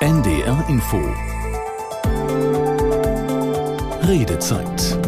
NDR Info. Redezeit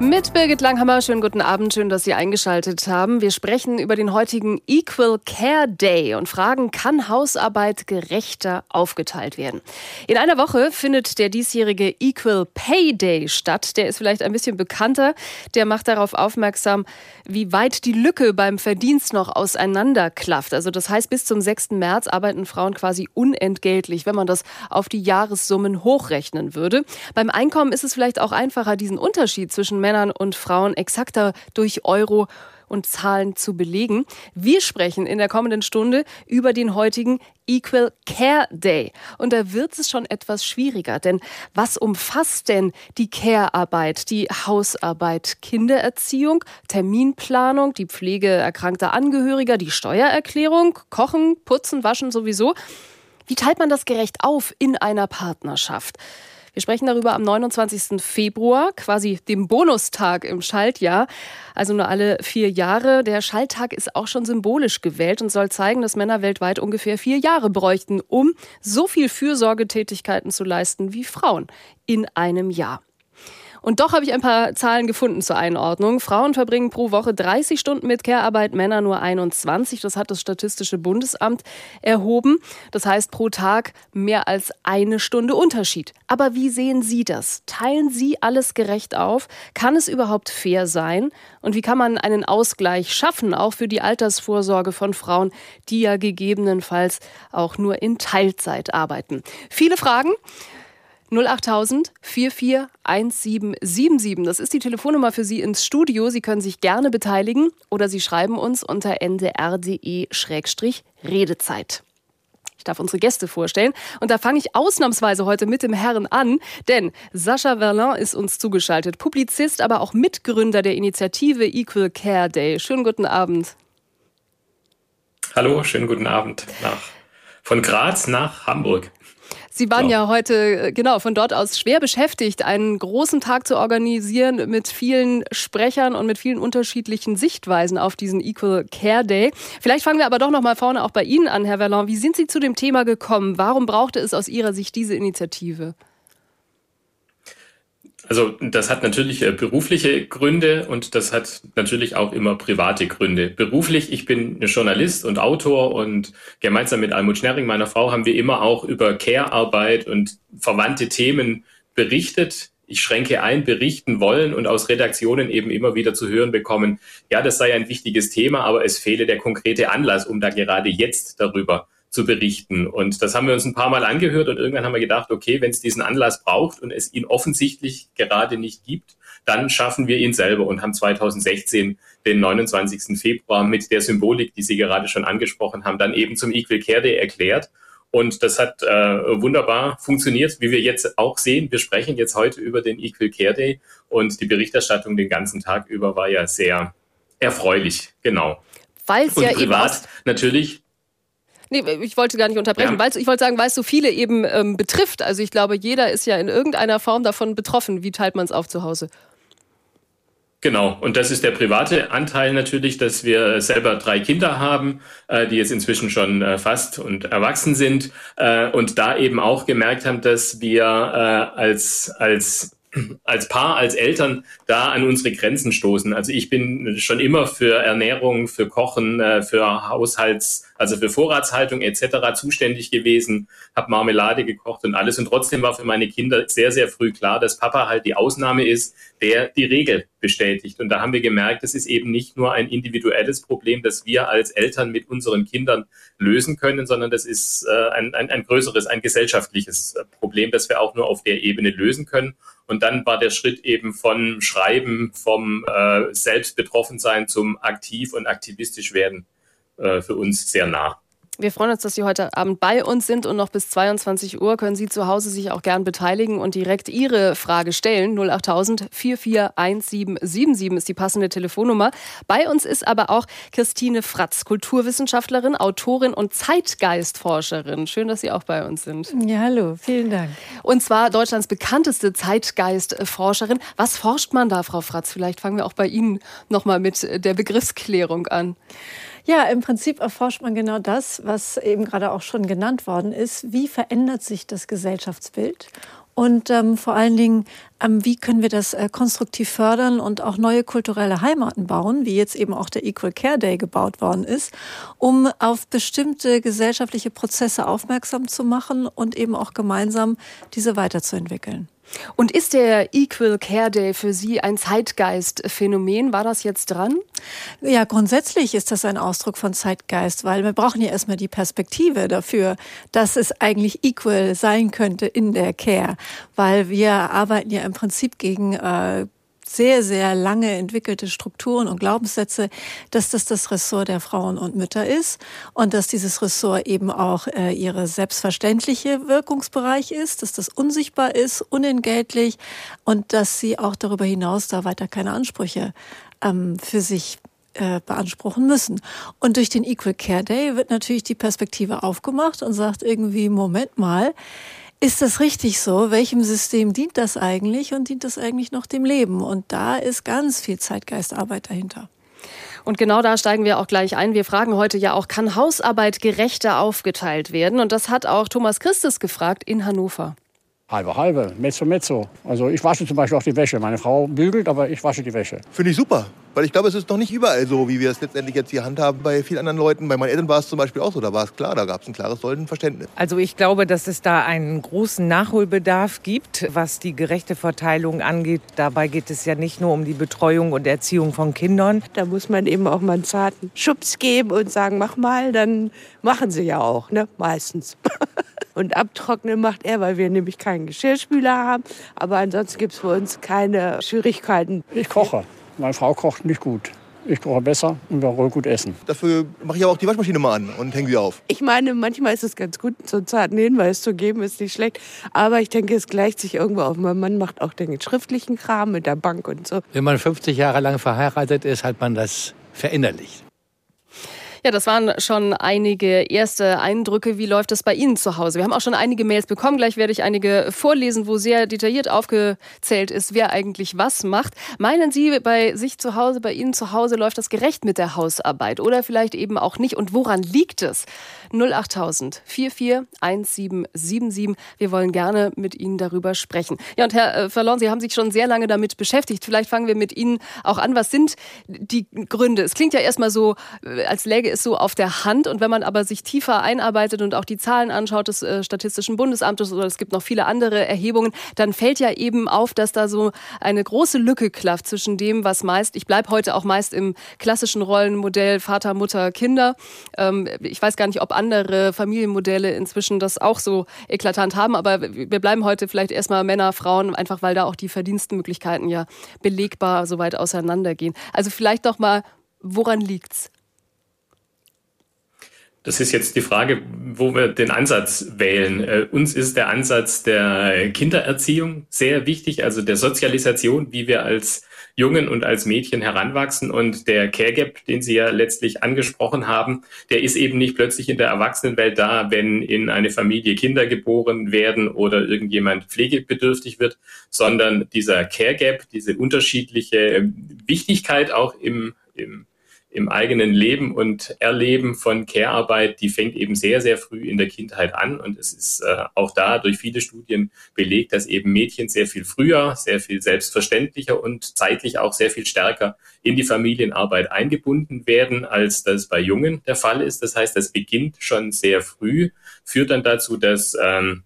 mit Birgit Langhammer, schönen guten Abend, schön, dass Sie eingeschaltet haben. Wir sprechen über den heutigen Equal Care Day und fragen, kann Hausarbeit gerechter aufgeteilt werden? In einer Woche findet der diesjährige Equal Pay Day statt. Der ist vielleicht ein bisschen bekannter. Der macht darauf aufmerksam, wie weit die Lücke beim Verdienst noch auseinanderklafft. Also das heißt, bis zum 6. März arbeiten Frauen quasi unentgeltlich, wenn man das auf die Jahressummen hochrechnen würde. Beim Einkommen ist es vielleicht auch einfacher, diesen Unterschied zwischen Männern Männern und Frauen exakter durch Euro und Zahlen zu belegen. Wir sprechen in der kommenden Stunde über den heutigen Equal Care Day. Und da wird es schon etwas schwieriger, denn was umfasst denn die Care-Arbeit, die Hausarbeit, Kindererziehung, Terminplanung, die Pflege erkrankter Angehöriger, die Steuererklärung, Kochen, Putzen, Waschen sowieso? Wie teilt man das gerecht auf in einer Partnerschaft? Wir sprechen darüber am 29. Februar, quasi dem Bonustag im Schaltjahr, also nur alle vier Jahre. Der Schalttag ist auch schon symbolisch gewählt und soll zeigen, dass Männer weltweit ungefähr vier Jahre bräuchten, um so viel Fürsorgetätigkeiten zu leisten wie Frauen in einem Jahr. Und doch habe ich ein paar Zahlen gefunden zur Einordnung. Frauen verbringen pro Woche 30 Stunden mit Care-Arbeit, Männer nur 21. Das hat das Statistische Bundesamt erhoben. Das heißt pro Tag mehr als eine Stunde Unterschied. Aber wie sehen Sie das? Teilen Sie alles gerecht auf? Kann es überhaupt fair sein? Und wie kann man einen Ausgleich schaffen, auch für die Altersvorsorge von Frauen, die ja gegebenenfalls auch nur in Teilzeit arbeiten? Viele Fragen. 08000 441777. Das ist die Telefonnummer für Sie ins Studio. Sie können sich gerne beteiligen oder Sie schreiben uns unter ndr.de-redezeit. Ich darf unsere Gäste vorstellen. Und da fange ich ausnahmsweise heute mit dem Herrn an, denn Sascha Verlin ist uns zugeschaltet. Publizist, aber auch Mitgründer der Initiative Equal Care Day. Schönen guten Abend. Hallo, schönen guten Abend. Nach, von Graz nach Hamburg. Sie waren so. ja heute äh, genau von dort aus schwer beschäftigt, einen großen Tag zu organisieren mit vielen Sprechern und mit vielen unterschiedlichen Sichtweisen auf diesen Equal Care Day. Vielleicht fangen wir aber doch noch mal vorne auch bei Ihnen an, Herr Verlon. Wie sind Sie zu dem Thema gekommen? Warum brauchte es aus Ihrer Sicht diese Initiative? Also das hat natürlich äh, berufliche Gründe und das hat natürlich auch immer private Gründe. Beruflich, ich bin Journalist und Autor und gemeinsam mit Almut Schnerring, meiner Frau, haben wir immer auch über Care-Arbeit und verwandte Themen berichtet. Ich schränke ein, berichten wollen und aus Redaktionen eben immer wieder zu hören bekommen, ja, das sei ein wichtiges Thema, aber es fehle der konkrete Anlass, um da gerade jetzt darüber zu berichten. Und das haben wir uns ein paar Mal angehört und irgendwann haben wir gedacht, okay, wenn es diesen Anlass braucht und es ihn offensichtlich gerade nicht gibt, dann schaffen wir ihn selber und haben 2016 den 29. Februar mit der Symbolik, die Sie gerade schon angesprochen haben, dann eben zum Equal Care Day erklärt. Und das hat äh, wunderbar funktioniert, wie wir jetzt auch sehen. Wir sprechen jetzt heute über den Equal Care Day und die Berichterstattung den ganzen Tag über war ja sehr erfreulich, genau. Weil es ja privat eben natürlich Nee, ich wollte gar nicht unterbrechen. Ja. Weil, ich wollte sagen, weil es so viele eben ähm, betrifft. Also ich glaube, jeder ist ja in irgendeiner Form davon betroffen. Wie teilt man es auf zu Hause? Genau, und das ist der private Anteil natürlich, dass wir selber drei Kinder haben, äh, die jetzt inzwischen schon äh, fast und erwachsen sind äh, und da eben auch gemerkt haben, dass wir äh, als, als als Paar, als Eltern da an unsere Grenzen stoßen. Also ich bin schon immer für Ernährung, für Kochen, äh, für Haushalts, also für Vorratshaltung etc. zuständig gewesen, habe Marmelade gekocht und alles. Und trotzdem war für meine Kinder sehr, sehr früh klar, dass Papa halt die Ausnahme ist, der die Regel bestätigt. Und da haben wir gemerkt, das ist eben nicht nur ein individuelles Problem, das wir als Eltern mit unseren Kindern lösen können, sondern das ist äh, ein, ein, ein größeres, ein gesellschaftliches Problem, das wir auch nur auf der Ebene lösen können. Und dann war der Schritt eben von Schreiben, vom äh, Selbstbetroffensein zum aktiv und aktivistisch werden äh, für uns sehr nah. Wir freuen uns, dass Sie heute Abend bei uns sind und noch bis 22 Uhr können Sie zu Hause sich auch gern beteiligen und direkt Ihre Frage stellen. 08000 441777 ist die passende Telefonnummer. Bei uns ist aber auch Christine Fratz, Kulturwissenschaftlerin, Autorin und Zeitgeistforscherin. Schön, dass Sie auch bei uns sind. Ja, hallo, vielen Dank. Und zwar Deutschlands bekannteste Zeitgeistforscherin. Was forscht man da, Frau Fratz? Vielleicht fangen wir auch bei Ihnen nochmal mit der Begriffsklärung an. Ja, im Prinzip erforscht man genau das, was eben gerade auch schon genannt worden ist. Wie verändert sich das Gesellschaftsbild? Und ähm, vor allen Dingen, ähm, wie können wir das äh, konstruktiv fördern und auch neue kulturelle Heimaten bauen, wie jetzt eben auch der Equal Care Day gebaut worden ist, um auf bestimmte gesellschaftliche Prozesse aufmerksam zu machen und eben auch gemeinsam diese weiterzuentwickeln. Und ist der Equal Care Day für Sie ein Zeitgeistphänomen? War das jetzt dran? Ja, grundsätzlich ist das ein Ausdruck von Zeitgeist, weil wir brauchen ja erstmal die Perspektive dafür, dass es eigentlich equal sein könnte in der Care, weil wir arbeiten ja im Prinzip gegen äh, sehr, sehr lange entwickelte Strukturen und Glaubenssätze, dass das das Ressort der Frauen und Mütter ist und dass dieses Ressort eben auch äh, ihre selbstverständliche Wirkungsbereich ist, dass das unsichtbar ist, unentgeltlich und dass sie auch darüber hinaus da weiter keine Ansprüche ähm, für sich äh, beanspruchen müssen. Und durch den Equal Care Day wird natürlich die Perspektive aufgemacht und sagt irgendwie, Moment mal, ist das richtig so? Welchem System dient das eigentlich und dient das eigentlich noch dem Leben? Und da ist ganz viel Zeitgeistarbeit dahinter. Und genau da steigen wir auch gleich ein. Wir fragen heute ja auch, kann Hausarbeit gerechter aufgeteilt werden? Und das hat auch Thomas Christus gefragt in Hannover. Halbe, halbe, mezzo, mezzo. Also ich wasche zum Beispiel auch die Wäsche. Meine Frau bügelt, aber ich wasche die Wäsche. Finde ich super. Weil ich glaube, es ist noch nicht überall so, wie wir es letztendlich jetzt hier handhaben. Bei vielen anderen Leuten, bei meinen Eltern war es zum Beispiel auch so. Da war es klar, da gab es ein klares Rollenverständnis. Also ich glaube, dass es da einen großen Nachholbedarf gibt, was die gerechte Verteilung angeht. Dabei geht es ja nicht nur um die Betreuung und Erziehung von Kindern. Da muss man eben auch mal einen zarten Schubs geben und sagen, mach mal, dann machen sie ja auch, ne? meistens. Und abtrocknen macht er, weil wir nämlich keinen Geschirrspüler haben. Aber ansonsten gibt es für uns keine Schwierigkeiten. Ich koche. Meine Frau kocht nicht gut. Ich koche besser und wir wollen gut essen. Dafür mache ich aber auch die Waschmaschine mal an und hänge sie auf. Ich meine, manchmal ist es ganz gut, so einen zarten Hinweis zu geben, ist nicht schlecht. Aber ich denke, es gleicht sich irgendwo auf. Mein Mann macht auch den schriftlichen Kram mit der Bank und so. Wenn man 50 Jahre lang verheiratet ist, hat man das verinnerlicht. Ja, das waren schon einige erste Eindrücke. Wie läuft das bei Ihnen zu Hause? Wir haben auch schon einige Mails bekommen. Gleich werde ich einige vorlesen, wo sehr detailliert aufgezählt ist, wer eigentlich was macht. Meinen Sie, bei sich zu Hause, bei Ihnen zu Hause läuft das gerecht mit der Hausarbeit oder vielleicht eben auch nicht? Und woran liegt es? 08000 441777. Wir wollen gerne mit Ihnen darüber sprechen. Ja, und Herr äh, Verlorn, Sie haben sich schon sehr lange damit beschäftigt. Vielleicht fangen wir mit Ihnen auch an. Was sind die Gründe? Es klingt ja erstmal so, äh, als läge ist so auf der Hand. Und wenn man aber sich tiefer einarbeitet und auch die Zahlen anschaut des äh, Statistischen Bundesamtes oder es gibt noch viele andere Erhebungen, dann fällt ja eben auf, dass da so eine große Lücke klafft zwischen dem, was meist, ich bleibe heute auch meist im klassischen Rollenmodell Vater, Mutter, Kinder. Ähm, ich weiß gar nicht, ob andere Familienmodelle inzwischen das auch so eklatant haben, aber wir bleiben heute vielleicht erstmal Männer, Frauen, einfach weil da auch die Verdienstmöglichkeiten ja belegbar so weit auseinandergehen. Also vielleicht noch mal, woran liegt's? Das ist jetzt die Frage, wo wir den Ansatz wählen. Äh, uns ist der Ansatz der Kindererziehung sehr wichtig, also der Sozialisation, wie wir als Jungen und als Mädchen heranwachsen. Und der Care Gap, den Sie ja letztlich angesprochen haben, der ist eben nicht plötzlich in der Erwachsenenwelt da, wenn in eine Familie Kinder geboren werden oder irgendjemand pflegebedürftig wird, sondern dieser Care Gap, diese unterschiedliche Wichtigkeit auch im, im im eigenen Leben und Erleben von Care-Arbeit, die fängt eben sehr, sehr früh in der Kindheit an. Und es ist äh, auch da durch viele Studien belegt, dass eben Mädchen sehr viel früher, sehr viel selbstverständlicher und zeitlich auch sehr viel stärker in die Familienarbeit eingebunden werden, als das bei Jungen der Fall ist. Das heißt, das beginnt schon sehr früh, führt dann dazu, dass ähm,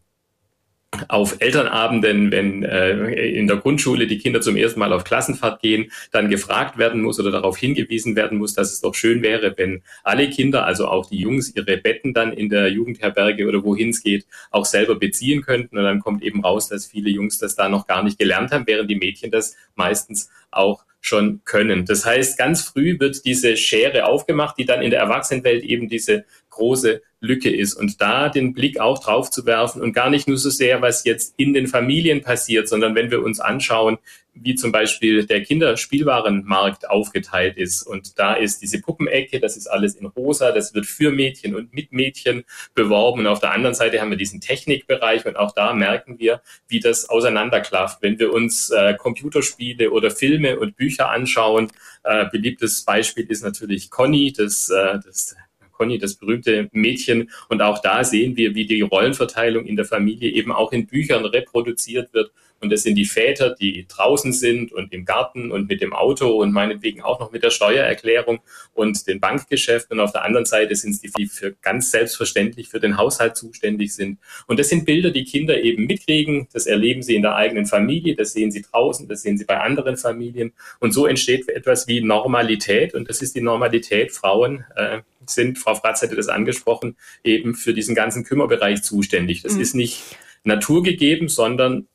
auf Elternabenden, wenn äh, in der Grundschule die Kinder zum ersten Mal auf Klassenfahrt gehen, dann gefragt werden muss oder darauf hingewiesen werden muss, dass es doch schön wäre, wenn alle Kinder, also auch die Jungs, ihre Betten dann in der Jugendherberge oder wohin es geht, auch selber beziehen könnten. Und dann kommt eben raus, dass viele Jungs das da noch gar nicht gelernt haben, während die Mädchen das meistens auch schon können. Das heißt, ganz früh wird diese Schere aufgemacht, die dann in der Erwachsenenwelt eben diese große Lücke ist. Und da den Blick auch drauf zu werfen und gar nicht nur so sehr, was jetzt in den Familien passiert, sondern wenn wir uns anschauen, wie zum Beispiel der Kinderspielwarenmarkt aufgeteilt ist. Und da ist diese Puppenecke, das ist alles in rosa, das wird für Mädchen und mit Mädchen beworben. Und auf der anderen Seite haben wir diesen Technikbereich und auch da merken wir, wie das auseinanderklafft. Wenn wir uns äh, Computerspiele oder Filme und Bücher anschauen, äh, beliebtes Beispiel ist natürlich Conny, das, äh, das Conny, das berühmte Mädchen. Und auch da sehen wir, wie die Rollenverteilung in der Familie eben auch in Büchern reproduziert wird und das sind die Väter, die draußen sind und im Garten und mit dem Auto und meinetwegen auch noch mit der Steuererklärung und den Bankgeschäften. Und auf der anderen Seite sind es die, die für ganz selbstverständlich für den Haushalt zuständig sind. Und das sind Bilder, die Kinder eben mitkriegen. Das erleben sie in der eigenen Familie, das sehen sie draußen, das sehen sie bei anderen Familien. Und so entsteht etwas wie Normalität. Und das ist die Normalität. Frauen äh, sind, Frau Fratz hätte das angesprochen, eben für diesen ganzen Kümmerbereich zuständig. Das mhm. ist nicht naturgegeben, sondern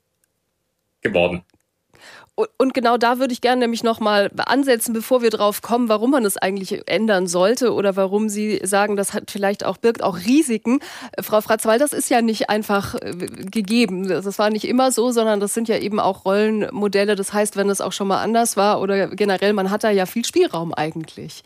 geworden. Und genau da würde ich gerne nämlich nochmal ansetzen, bevor wir drauf kommen, warum man es eigentlich ändern sollte oder warum Sie sagen, das hat vielleicht auch, birgt auch Risiken. Frau Fratz, weil das ist ja nicht einfach äh, gegeben. Das war nicht immer so, sondern das sind ja eben auch Rollenmodelle. Das heißt, wenn es auch schon mal anders war oder generell, man hat da ja viel Spielraum eigentlich.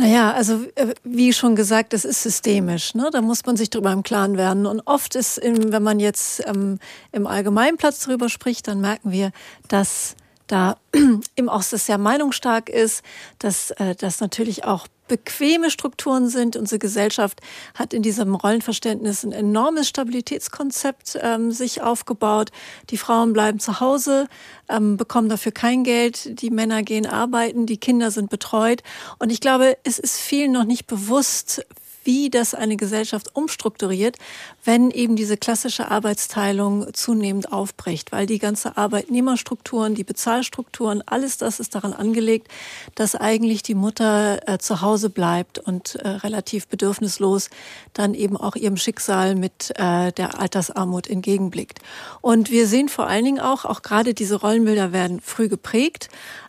Naja, also äh, wie schon gesagt, das ist systemisch. Ne? Da muss man sich darüber im Klaren werden. Und oft ist, wenn man jetzt ähm, im Allgemeinplatz darüber spricht, dann merken wir, dass da im Ost sehr meinungsstark ist, dass äh, das natürlich auch bequeme Strukturen sind. Unsere Gesellschaft hat in diesem Rollenverständnis ein enormes Stabilitätskonzept ähm, sich aufgebaut. Die Frauen bleiben zu Hause, ähm, bekommen dafür kein Geld. Die Männer gehen arbeiten, die Kinder sind betreut. Und ich glaube, es ist vielen noch nicht bewusst, wie das eine Gesellschaft umstrukturiert, wenn eben diese klassische Arbeitsteilung zunehmend aufbricht, weil die ganze Arbeitnehmerstrukturen, die Bezahlstrukturen, alles das ist daran angelegt, dass eigentlich die Mutter äh, zu Hause bleibt und äh, relativ bedürfnislos dann eben auch ihrem Schicksal mit äh, der Altersarmut entgegenblickt. Und wir sehen vor allen Dingen auch, auch gerade diese Rollenbilder werden früh geprägt,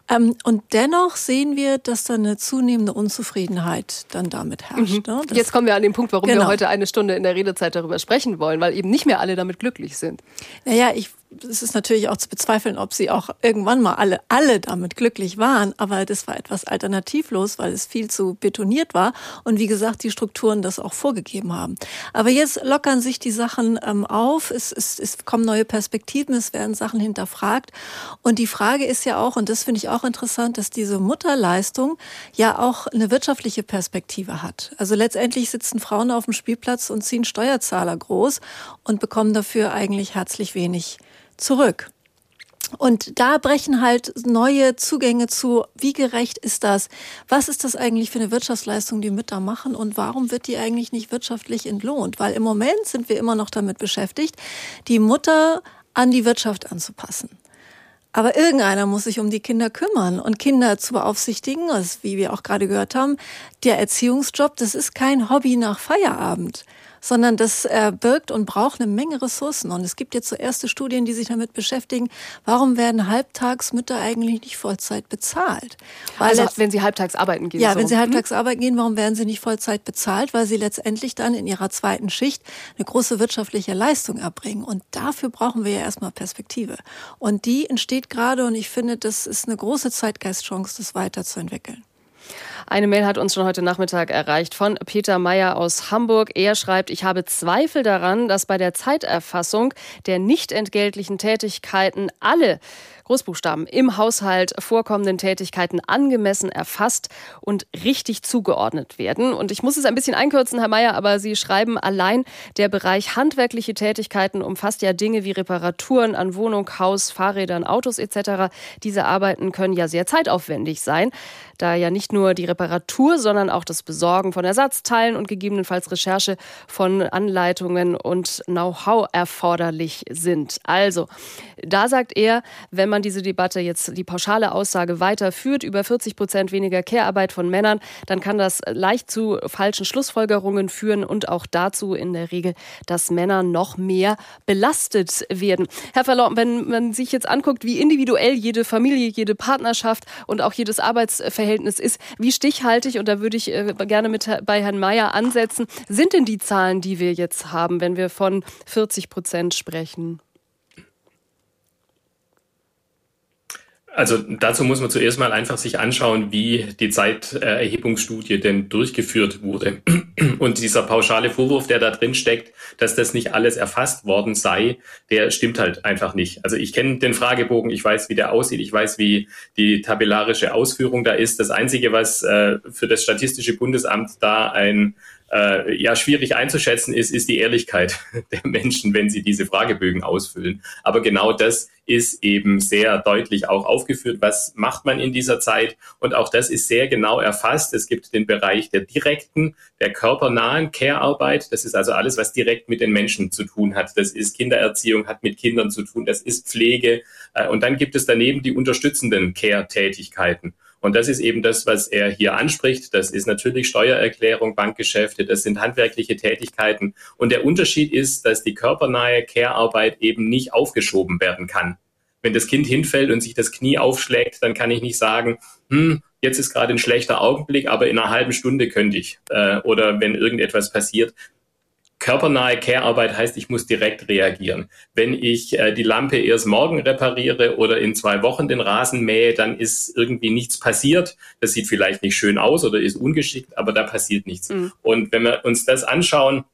ähm, und dennoch sehen wir, dass da eine zunehmende Unzufriedenheit dann damit herrscht. Mhm. Ne? Jetzt kommen wir an den Punkt, warum genau. wir heute eine Stunde in der Redezeit darüber sprechen wollen, weil eben nicht mehr alle damit glücklich sind. Naja, ich es ist natürlich auch zu bezweifeln, ob sie auch irgendwann mal alle, alle damit glücklich waren. Aber das war etwas alternativlos, weil es viel zu betoniert war. Und wie gesagt, die Strukturen das auch vorgegeben haben. Aber jetzt lockern sich die Sachen ähm, auf. Es, es, es kommen neue Perspektiven. Es werden Sachen hinterfragt. Und die Frage ist ja auch, und das finde ich auch interessant, dass diese Mutterleistung ja auch eine wirtschaftliche Perspektive hat. Also letztendlich sitzen Frauen auf dem Spielplatz und ziehen Steuerzahler groß und bekommen dafür eigentlich herzlich wenig zurück. Und da brechen halt neue Zugänge zu, wie gerecht ist das? Was ist das eigentlich für eine Wirtschaftsleistung, die Mütter machen? Und warum wird die eigentlich nicht wirtschaftlich entlohnt? Weil im Moment sind wir immer noch damit beschäftigt, die Mutter an die Wirtschaft anzupassen. Aber irgendeiner muss sich um die Kinder kümmern und Kinder zu beaufsichtigen, das, wie wir auch gerade gehört haben, der Erziehungsjob, das ist kein Hobby nach Feierabend sondern das äh, birgt und braucht eine Menge Ressourcen. Und es gibt jetzt so erste Studien, die sich damit beschäftigen, warum werden Halbtagsmütter eigentlich nicht Vollzeit bezahlt? Weil also wenn sie halbtags arbeiten gehen. Ja, so. wenn sie hm? halbtags hm? arbeiten gehen, warum werden sie nicht Vollzeit bezahlt? Weil sie letztendlich dann in ihrer zweiten Schicht eine große wirtschaftliche Leistung erbringen. Und dafür brauchen wir ja erstmal Perspektive. Und die entsteht gerade und ich finde, das ist eine große Zeitgeistchance, das weiterzuentwickeln. Eine Mail hat uns schon heute Nachmittag erreicht von Peter Meyer aus Hamburg. Er schreibt, ich habe Zweifel daran, dass bei der Zeiterfassung der nicht entgeltlichen Tätigkeiten alle Großbuchstaben im Haushalt vorkommenden Tätigkeiten angemessen erfasst und richtig zugeordnet werden. Und ich muss es ein bisschen einkürzen, Herr Mayer, aber Sie schreiben allein, der Bereich handwerkliche Tätigkeiten umfasst ja Dinge wie Reparaturen an Wohnung, Haus, Fahrrädern, Autos etc. Diese Arbeiten können ja sehr zeitaufwendig sein, da ja nicht nur die Reparatur, sondern auch das Besorgen von Ersatzteilen und gegebenenfalls Recherche von Anleitungen und Know-how erforderlich sind. Also, da sagt er, wenn man man diese Debatte jetzt die pauschale Aussage weiterführt, über 40 Prozent weniger Care-Arbeit von Männern, dann kann das leicht zu falschen Schlussfolgerungen führen und auch dazu in der Regel, dass Männer noch mehr belastet werden. Herr Verlor, wenn man sich jetzt anguckt, wie individuell jede Familie, jede Partnerschaft und auch jedes Arbeitsverhältnis ist, wie stichhaltig und da würde ich äh, gerne mit bei Herrn Mayer ansetzen. Sind denn die Zahlen, die wir jetzt haben, wenn wir von 40 Prozent sprechen? Also dazu muss man zuerst mal einfach sich anschauen, wie die Zeiterhebungsstudie denn durchgeführt wurde. Und dieser pauschale Vorwurf, der da drin steckt, dass das nicht alles erfasst worden sei, der stimmt halt einfach nicht. Also ich kenne den Fragebogen, ich weiß, wie der aussieht, ich weiß, wie die tabellarische Ausführung da ist. Das Einzige, was äh, für das Statistische Bundesamt da ein äh, ja schwierig einzuschätzen ist, ist die Ehrlichkeit der Menschen, wenn sie diese Fragebögen ausfüllen. Aber genau das ist eben sehr deutlich auch aufgeführt, was macht man in dieser Zeit. Und auch das ist sehr genau erfasst. Es gibt den Bereich der direkten, der körpernahen Care-Arbeit. Das ist also alles, was direkt mit den Menschen zu tun hat. Das ist Kindererziehung, hat mit Kindern zu tun. Das ist Pflege. Äh, und dann gibt es daneben die unterstützenden Care-Tätigkeiten. Und das ist eben das, was er hier anspricht. Das ist natürlich Steuererklärung, Bankgeschäfte, das sind handwerkliche Tätigkeiten. Und der Unterschied ist, dass die körpernahe Care-Arbeit eben nicht aufgeschoben werden kann. Wenn das Kind hinfällt und sich das Knie aufschlägt, dann kann ich nicht sagen, hm, jetzt ist gerade ein schlechter Augenblick, aber in einer halben Stunde könnte ich. Äh, oder wenn irgendetwas passiert, Körpernahe Care-Arbeit heißt, ich muss direkt reagieren. Wenn ich äh, die Lampe erst morgen repariere oder in zwei Wochen den Rasen mähe, dann ist irgendwie nichts passiert. Das sieht vielleicht nicht schön aus oder ist ungeschickt, aber da passiert nichts. Mhm. Und wenn wir uns das anschauen,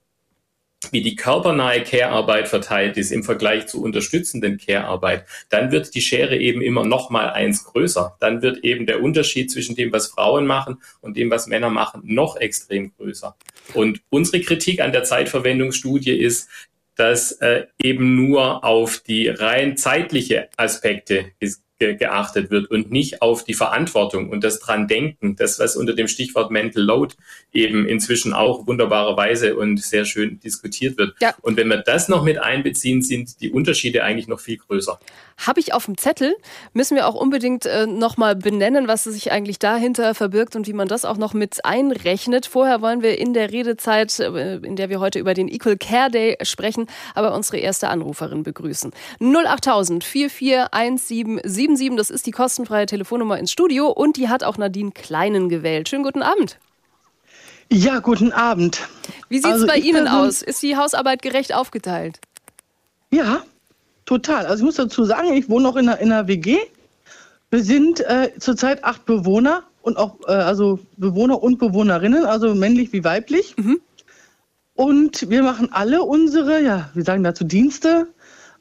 wie die körpernahe Care-Arbeit verteilt ist im Vergleich zu unterstützenden Care-Arbeit, dann wird die Schere eben immer noch mal eins größer. Dann wird eben der Unterschied zwischen dem, was Frauen machen und dem, was Männer machen, noch extrem größer. Und unsere Kritik an der Zeitverwendungsstudie ist, dass äh, eben nur auf die rein zeitliche Aspekte ge geachtet wird und nicht auf die Verantwortung und das dran denken, das was unter dem Stichwort Mental Load eben inzwischen auch wunderbarerweise und sehr schön diskutiert wird. Ja. Und wenn wir das noch mit einbeziehen, sind die Unterschiede eigentlich noch viel größer. Habe ich auf dem Zettel, müssen wir auch unbedingt äh, nochmal benennen, was sich eigentlich dahinter verbirgt und wie man das auch noch mit einrechnet. Vorher wollen wir in der Redezeit, äh, in der wir heute über den Equal Care Day sprechen, aber unsere erste Anruferin begrüßen. 08000 441777, das ist die kostenfreie Telefonnummer ins Studio und die hat auch Nadine Kleinen gewählt. Schönen guten Abend. Ja, guten Abend. Wie sieht es also bei Ihnen aus? Ist die Hausarbeit gerecht aufgeteilt? Ja, total. Also ich muss dazu sagen, ich wohne noch in einer, in einer WG. Wir sind äh, zurzeit acht Bewohner und auch äh, also Bewohner und Bewohnerinnen, also männlich wie weiblich. Mhm. Und wir machen alle unsere, ja, wir sagen dazu Dienste,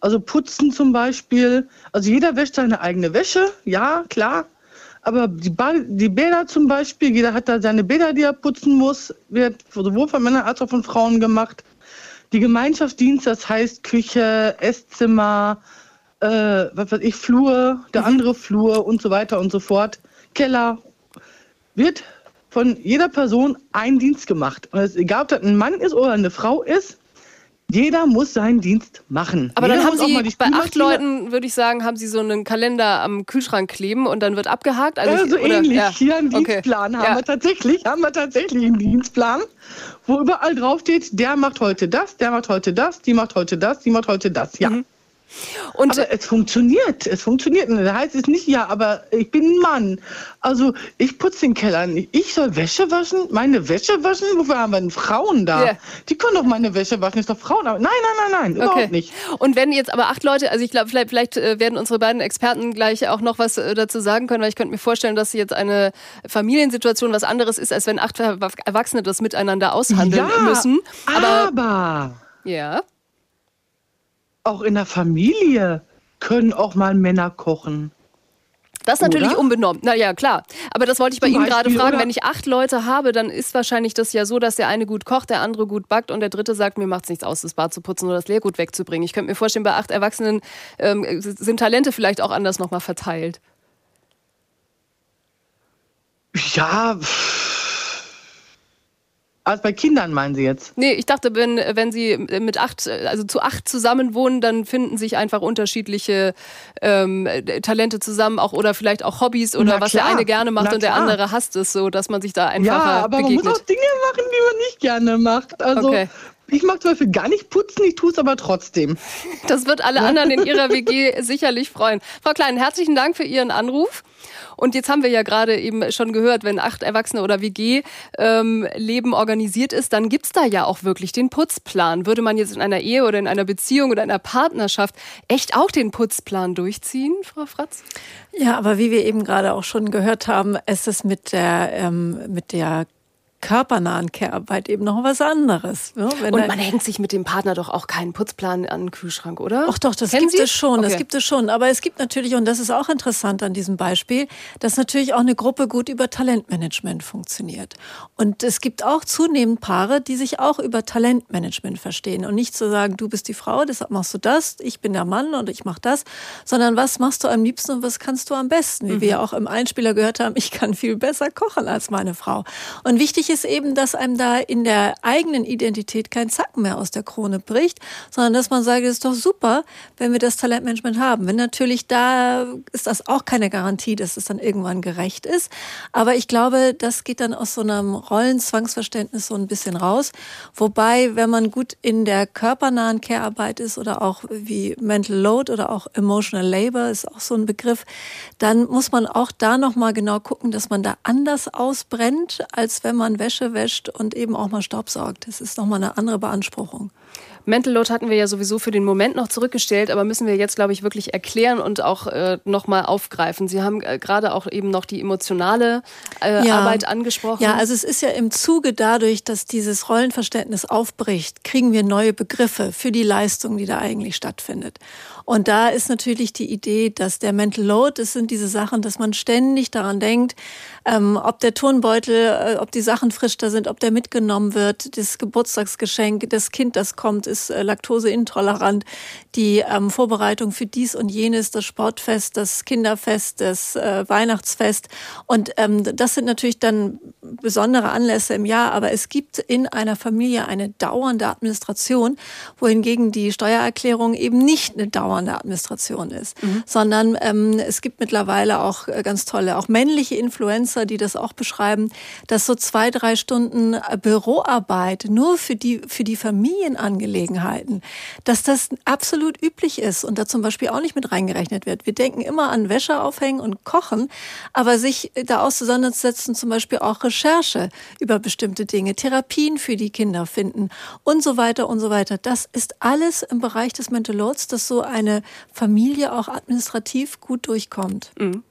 also putzen zum Beispiel. Also jeder wäscht seine eigene Wäsche, ja, klar. Aber die, die Bäder zum Beispiel, jeder hat da seine Bäder, die er putzen muss, wird sowohl von Männern als auch von Frauen gemacht. Die Gemeinschaftsdienste, das heißt Küche, Esszimmer, äh, was weiß ich, Flur, der mhm. andere Flur und so weiter und so fort, Keller, wird von jeder Person ein Dienst gemacht. Und es egal, ob das ein Mann ist oder eine Frau ist, jeder muss seinen Dienst machen. Aber Jeder dann haben Sie bei acht Leuten, würde ich sagen, haben Sie so einen Kalender am Kühlschrank kleben und dann wird abgehakt. Also ja, so oder, ähnlich. Ja. Hier einen Dienstplan okay. haben ja. wir tatsächlich. Haben wir tatsächlich einen Dienstplan, wo überall draufsteht, der macht heute das, der macht heute das, die macht heute das, die macht heute das. Ja. Mhm. Und aber es funktioniert, es funktioniert. Und da heißt es nicht, ja, aber ich bin ein Mann. Also ich putze den Keller nicht. Ich soll Wäsche waschen? Meine Wäsche waschen? Wofür haben wir denn Frauen da? Yeah. Die können doch meine Wäsche waschen, ist doch Frauen. Nein, nein, nein, nein, okay. überhaupt nicht. Und wenn jetzt aber acht Leute, also ich glaube, vielleicht, vielleicht äh, werden unsere beiden Experten gleich auch noch was äh, dazu sagen können, weil ich könnte mir vorstellen, dass jetzt eine Familiensituation was anderes ist, als wenn acht Erwachsene das miteinander aushandeln ja, müssen. Aber, aber ja auch in der Familie können auch mal Männer kochen. Das ist natürlich oder? unbenommen. Na ja, klar. Aber das wollte ich bei Zum Ihnen gerade fragen. Oder? Wenn ich acht Leute habe, dann ist wahrscheinlich das ja so, dass der eine gut kocht, der andere gut backt und der dritte sagt, mir macht es nichts aus, das Bad zu putzen oder das Leergut wegzubringen. Ich könnte mir vorstellen, bei acht Erwachsenen ähm, sind Talente vielleicht auch anders nochmal verteilt. Ja, also bei Kindern meinen Sie jetzt? Nee, ich dachte, wenn, wenn Sie mit acht, also zu acht zusammen wohnen, dann finden sich einfach unterschiedliche ähm, Talente zusammen, auch oder vielleicht auch Hobbys oder was der eine gerne macht und der andere hasst es, so dass man sich da einfach. Ja, aber begegnet. man muss auch Dinge machen, die man nicht gerne macht. Also okay. Ich mag zum Beispiel gar nicht putzen, ich tue es aber trotzdem. Das wird alle anderen in Ihrer WG sicherlich freuen. Frau Klein, herzlichen Dank für Ihren Anruf. Und jetzt haben wir ja gerade eben schon gehört, wenn acht Erwachsene oder WG-Leben ähm, organisiert ist, dann gibt's da ja auch wirklich den Putzplan. Würde man jetzt in einer Ehe oder in einer Beziehung oder in einer Partnerschaft echt auch den Putzplan durchziehen, Frau Fratz? Ja, aber wie wir eben gerade auch schon gehört haben, ist es mit der, ähm, mit der körpernahen Care-Arbeit eben noch was anderes. Ne? und man hängt sich mit dem Partner doch auch keinen Putzplan an den Kühlschrank, oder? Ach doch, das Kennen gibt Sie? es schon, okay. das gibt es schon. Aber es gibt natürlich, und das ist auch interessant an diesem Beispiel, dass natürlich auch eine Gruppe gut über Talentmanagement funktioniert. Und es gibt auch zunehmend Paare, die sich auch über Talentmanagement verstehen. Und nicht zu sagen, du bist die Frau, deshalb machst du das, ich bin der Mann und ich mach das, sondern was machst du am liebsten und was kannst du am besten? Wie mhm. wir ja auch im Einspieler gehört haben, ich kann viel besser kochen als meine Frau. Und wichtig ist, ist eben, dass einem da in der eigenen Identität kein Zacken mehr aus der Krone bricht, sondern dass man sagt, es ist doch super, wenn wir das Talentmanagement haben. Wenn natürlich da ist das auch keine Garantie, dass es dann irgendwann gerecht ist. Aber ich glaube, das geht dann aus so einem Rollenzwangsverständnis so ein bisschen raus. Wobei, wenn man gut in der körpernahen Care-Arbeit ist oder auch wie Mental Load oder auch Emotional Labor ist auch so ein Begriff, dann muss man auch da nochmal genau gucken, dass man da anders ausbrennt, als wenn man Wäsche wäscht und eben auch mal Staubsaugt. Das ist nochmal eine andere Beanspruchung. Mental Load hatten wir ja sowieso für den Moment noch zurückgestellt, aber müssen wir jetzt, glaube ich, wirklich erklären und auch äh, nochmal aufgreifen. Sie haben äh, gerade auch eben noch die emotionale äh, ja. Arbeit angesprochen. Ja, also es ist ja im Zuge dadurch, dass dieses Rollenverständnis aufbricht, kriegen wir neue Begriffe für die Leistung, die da eigentlich stattfindet. Und da ist natürlich die Idee, dass der Mental Load, das sind diese Sachen, dass man ständig daran denkt, ähm, ob der Turnbeutel, äh, ob die Sachen frisch da sind, ob der mitgenommen wird, das Geburtstagsgeschenk, das Kind, das kommt, ist äh, laktoseintolerant, die ähm, Vorbereitung für dies und jenes, das Sportfest, das Kinderfest, das äh, Weihnachtsfest. Und ähm, das sind natürlich dann besondere Anlässe im Jahr, aber es gibt in einer Familie eine dauernde Administration, wohingegen die Steuererklärung eben nicht eine dauernde Administration ist, mhm. sondern ähm, es gibt mittlerweile auch äh, ganz tolle, auch männliche Influencer, die das auch beschreiben, dass so zwei, drei Stunden äh, Büroarbeit nur für die, für die Familienangelegenheiten, dass das absolut üblich ist und da zum Beispiel auch nicht mit reingerechnet wird. Wir denken immer an Wäsche aufhängen und kochen, aber sich da auseinandersetzen, zum Beispiel auch Recherche über bestimmte Dinge, Therapien für die Kinder finden und so weiter und so weiter. Das ist alles im Bereich des Mental Loads, dass so eine Familie auch administrativ gut durchkommt. Mhm.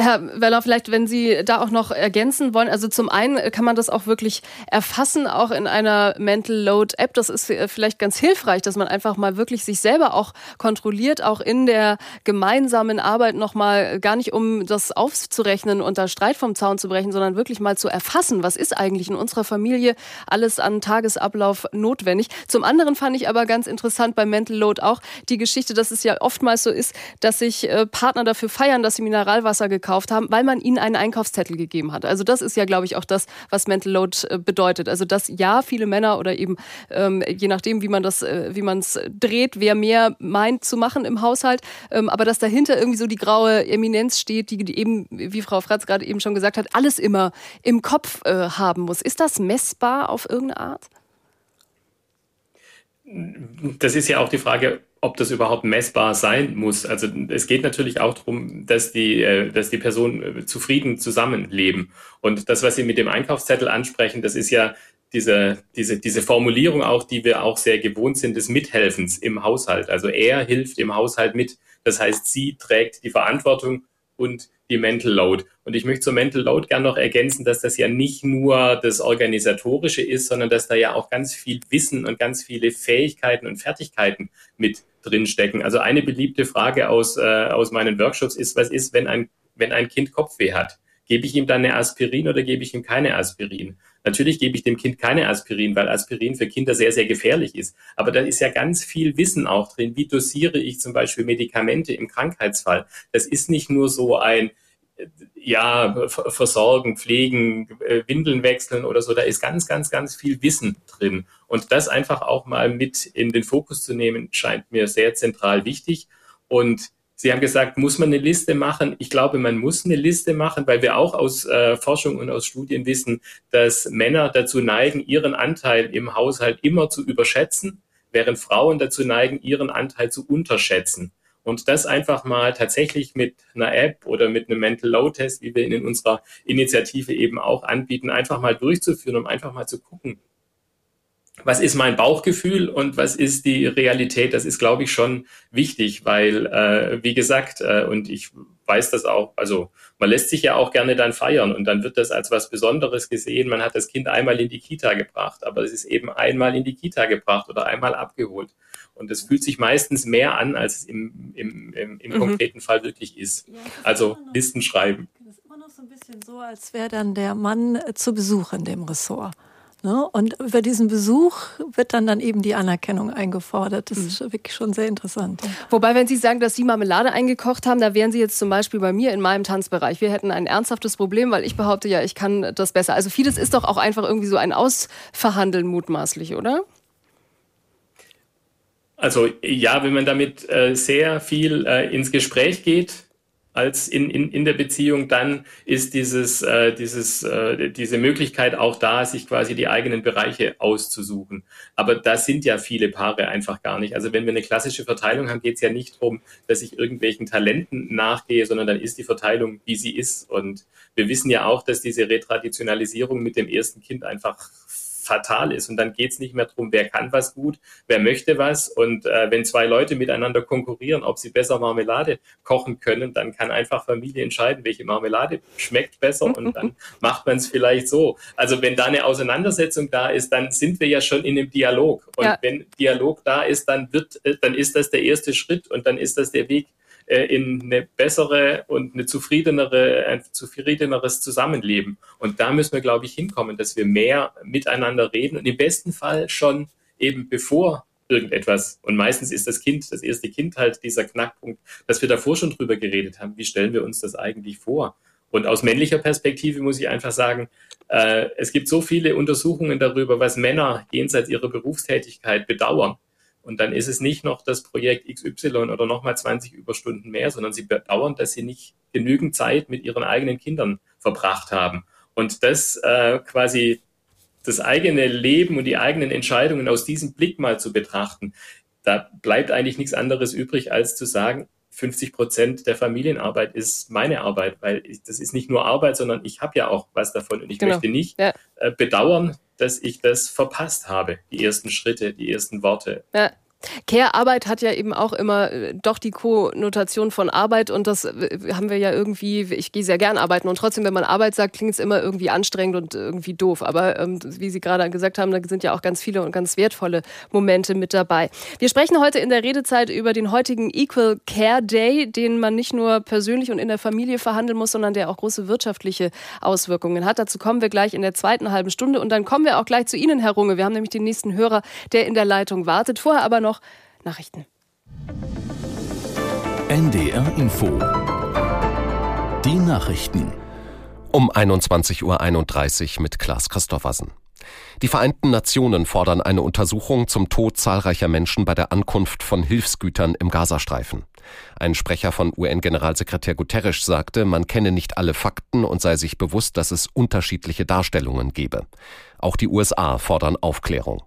Herr Weller, vielleicht, wenn Sie da auch noch ergänzen wollen. Also zum einen kann man das auch wirklich erfassen, auch in einer Mental Load App. Das ist vielleicht ganz hilfreich, dass man einfach mal wirklich sich selber auch kontrolliert, auch in der gemeinsamen Arbeit nochmal gar nicht um das aufzurechnen und da Streit vom Zaun zu brechen, sondern wirklich mal zu erfassen, was ist eigentlich in unserer Familie alles an Tagesablauf notwendig. Zum anderen fand ich aber ganz interessant beim Mental Load auch die Geschichte, dass es ja oftmals so ist, dass sich äh, Partner dafür feiern, dass sie Mineralwasser gekauft haben, weil man ihnen einen Einkaufszettel gegeben hat. Also das ist ja, glaube ich, auch das, was Mental Load äh, bedeutet. Also dass ja viele Männer oder eben ähm, je nachdem, wie man das, äh, wie man es dreht, wer mehr meint zu machen im Haushalt, ähm, aber dass dahinter irgendwie so die graue Eminenz steht, die, die eben, wie Frau Fratz gerade eben schon gesagt hat, alles immer im Kopf äh, haben muss. Ist das messbar auf irgendeine Art? Das ist ja auch die Frage, ob das überhaupt messbar sein muss. Also es geht natürlich auch darum, dass die, äh, dass die Personen äh, zufrieden zusammenleben. Und das, was Sie mit dem Einkaufszettel ansprechen, das ist ja diese, diese, diese Formulierung auch, die wir auch sehr gewohnt sind, des Mithelfens im Haushalt. Also er hilft im Haushalt mit. Das heißt, sie trägt die Verantwortung und die Mental Load. Und ich möchte zur Mental Load gerne noch ergänzen, dass das ja nicht nur das Organisatorische ist, sondern dass da ja auch ganz viel Wissen und ganz viele Fähigkeiten und Fertigkeiten mit drinstecken. Also eine beliebte Frage aus, äh, aus meinen Workshops ist, was ist, wenn ein, wenn ein Kind Kopfweh hat? Gebe ich ihm dann eine Aspirin oder gebe ich ihm keine Aspirin? Natürlich gebe ich dem Kind keine Aspirin, weil Aspirin für Kinder sehr, sehr gefährlich ist. Aber da ist ja ganz viel Wissen auch drin. Wie dosiere ich zum Beispiel Medikamente im Krankheitsfall? Das ist nicht nur so ein, ja, versorgen, pflegen, äh, Windeln wechseln oder so. Da ist ganz, ganz, ganz viel Wissen drin. Und das einfach auch mal mit in den Fokus zu nehmen, scheint mir sehr zentral wichtig. Und Sie haben gesagt, muss man eine Liste machen? Ich glaube, man muss eine Liste machen, weil wir auch aus äh, Forschung und aus Studien wissen, dass Männer dazu neigen, ihren Anteil im Haushalt immer zu überschätzen, während Frauen dazu neigen, ihren Anteil zu unterschätzen. Und das einfach mal tatsächlich mit einer App oder mit einem Mental Load Test, wie wir ihn in unserer Initiative eben auch anbieten, einfach mal durchzuführen, um einfach mal zu gucken, was ist mein Bauchgefühl und was ist die Realität? Das ist, glaube ich, schon wichtig, weil, äh, wie gesagt, äh, und ich weiß das auch, also man lässt sich ja auch gerne dann feiern und dann wird das als was Besonderes gesehen. Man hat das Kind einmal in die Kita gebracht, aber es ist eben einmal in die Kita gebracht oder einmal abgeholt. Und es fühlt sich meistens mehr an, als es im, im, im, im mhm. konkreten Fall wirklich ist. Ja, also Listen schreiben. Das ist immer noch so ein bisschen so, als wäre dann der Mann zu Besuch in dem Ressort. Ne? Und über diesen Besuch wird dann dann eben die Anerkennung eingefordert. Das ist mhm. wirklich schon sehr interessant. Wobei, wenn Sie sagen, dass Sie Marmelade eingekocht haben, da wären Sie jetzt zum Beispiel bei mir in meinem Tanzbereich. Wir hätten ein ernsthaftes Problem, weil ich behaupte ja, ich kann das besser. Also vieles ist doch auch einfach irgendwie so ein Ausverhandeln mutmaßlich, oder? Also ja, wenn man damit äh, sehr viel äh, ins Gespräch geht, als in, in, in der Beziehung, dann ist dieses, äh, dieses, äh, diese Möglichkeit auch da, sich quasi die eigenen Bereiche auszusuchen. Aber da sind ja viele Paare einfach gar nicht. Also wenn wir eine klassische Verteilung haben, geht es ja nicht darum, dass ich irgendwelchen Talenten nachgehe, sondern dann ist die Verteilung, wie sie ist. Und wir wissen ja auch, dass diese Retraditionalisierung mit dem ersten Kind einfach fatal ist. Und dann geht es nicht mehr darum, wer kann was gut, wer möchte was. Und äh, wenn zwei Leute miteinander konkurrieren, ob sie besser Marmelade kochen können, dann kann einfach Familie entscheiden, welche Marmelade schmeckt besser und dann macht man es vielleicht so. Also wenn da eine Auseinandersetzung da ist, dann sind wir ja schon in einem Dialog. Und ja. wenn Dialog da ist, dann wird, äh, dann ist das der erste Schritt und dann ist das der Weg äh, in eine bessere und eine zufriedenere, ein zufriedeneres Zusammenleben. Und da müssen wir, glaube ich, hinkommen, dass wir mehr miteinander reden und im besten Fall schon eben bevor irgendetwas. Und meistens ist das Kind, das erste Kind halt dieser Knackpunkt, dass wir davor schon drüber geredet haben. Wie stellen wir uns das eigentlich vor? Und aus männlicher Perspektive muss ich einfach sagen, äh, es gibt so viele Untersuchungen darüber, was Männer jenseits ihrer Berufstätigkeit bedauern. Und dann ist es nicht noch das Projekt XY oder nochmal 20 Überstunden mehr, sondern sie bedauern, dass sie nicht genügend Zeit mit ihren eigenen Kindern verbracht haben. Und das äh, quasi das eigene Leben und die eigenen Entscheidungen aus diesem Blick mal zu betrachten, da bleibt eigentlich nichts anderes übrig, als zu sagen, 50 Prozent der Familienarbeit ist meine Arbeit, weil ich, das ist nicht nur Arbeit, sondern ich habe ja auch was davon und ich genau. möchte nicht ja. äh, bedauern, dass ich das verpasst habe, die ersten Schritte, die ersten Worte. Ja. Care-Arbeit hat ja eben auch immer äh, doch die Konnotation von Arbeit und das äh, haben wir ja irgendwie, ich gehe sehr gern arbeiten und trotzdem, wenn man Arbeit sagt, klingt es immer irgendwie anstrengend und irgendwie doof. Aber ähm, wie Sie gerade gesagt haben, da sind ja auch ganz viele und ganz wertvolle Momente mit dabei. Wir sprechen heute in der Redezeit über den heutigen Equal Care Day, den man nicht nur persönlich und in der Familie verhandeln muss, sondern der auch große wirtschaftliche Auswirkungen hat. Dazu kommen wir gleich in der zweiten halben Stunde und dann kommen wir auch gleich zu Ihnen, Herr Runge. Wir haben nämlich den nächsten Hörer, der in der Leitung wartet. Vorher aber noch noch Nachrichten. NDR Info. Die Nachrichten. Um 21.31 Uhr mit Klaas Christoffersen. Die Vereinten Nationen fordern eine Untersuchung zum Tod zahlreicher Menschen bei der Ankunft von Hilfsgütern im Gazastreifen. Ein Sprecher von UN-Generalsekretär Guterres sagte, man kenne nicht alle Fakten und sei sich bewusst, dass es unterschiedliche Darstellungen gebe. Auch die USA fordern Aufklärung.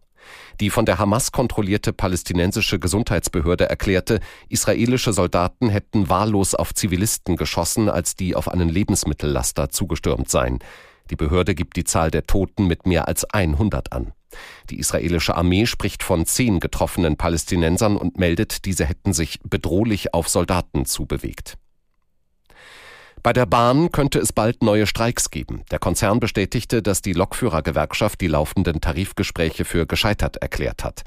Die von der Hamas kontrollierte palästinensische Gesundheitsbehörde erklärte, israelische Soldaten hätten wahllos auf Zivilisten geschossen, als die auf einen Lebensmittellaster zugestürmt seien. Die Behörde gibt die Zahl der Toten mit mehr als 100 an. Die israelische Armee spricht von zehn getroffenen Palästinensern und meldet, diese hätten sich bedrohlich auf Soldaten zubewegt. Bei der Bahn könnte es bald neue Streiks geben. Der Konzern bestätigte, dass die Lokführergewerkschaft die laufenden Tarifgespräche für gescheitert erklärt hat.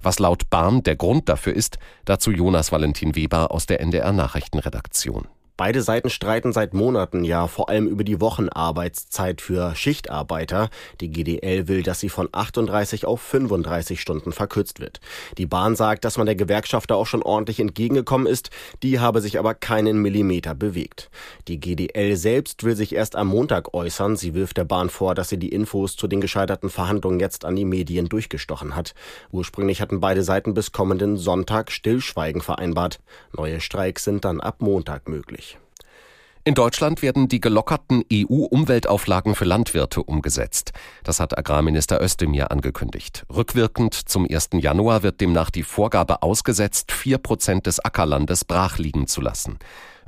Was laut Bahn der Grund dafür ist, dazu Jonas Valentin Weber aus der NDR Nachrichtenredaktion. Beide Seiten streiten seit Monaten ja vor allem über die Wochenarbeitszeit für Schichtarbeiter. Die GDL will, dass sie von 38 auf 35 Stunden verkürzt wird. Die Bahn sagt, dass man der Gewerkschaft da auch schon ordentlich entgegengekommen ist. Die habe sich aber keinen Millimeter bewegt. Die GDL selbst will sich erst am Montag äußern. Sie wirft der Bahn vor, dass sie die Infos zu den gescheiterten Verhandlungen jetzt an die Medien durchgestochen hat. Ursprünglich hatten beide Seiten bis kommenden Sonntag Stillschweigen vereinbart. Neue Streiks sind dann ab Montag möglich. In Deutschland werden die gelockerten EU-Umweltauflagen für Landwirte umgesetzt. Das hat Agrarminister Özdemir angekündigt. Rückwirkend zum 1. Januar wird demnach die Vorgabe ausgesetzt, vier Prozent des Ackerlandes brach liegen zu lassen.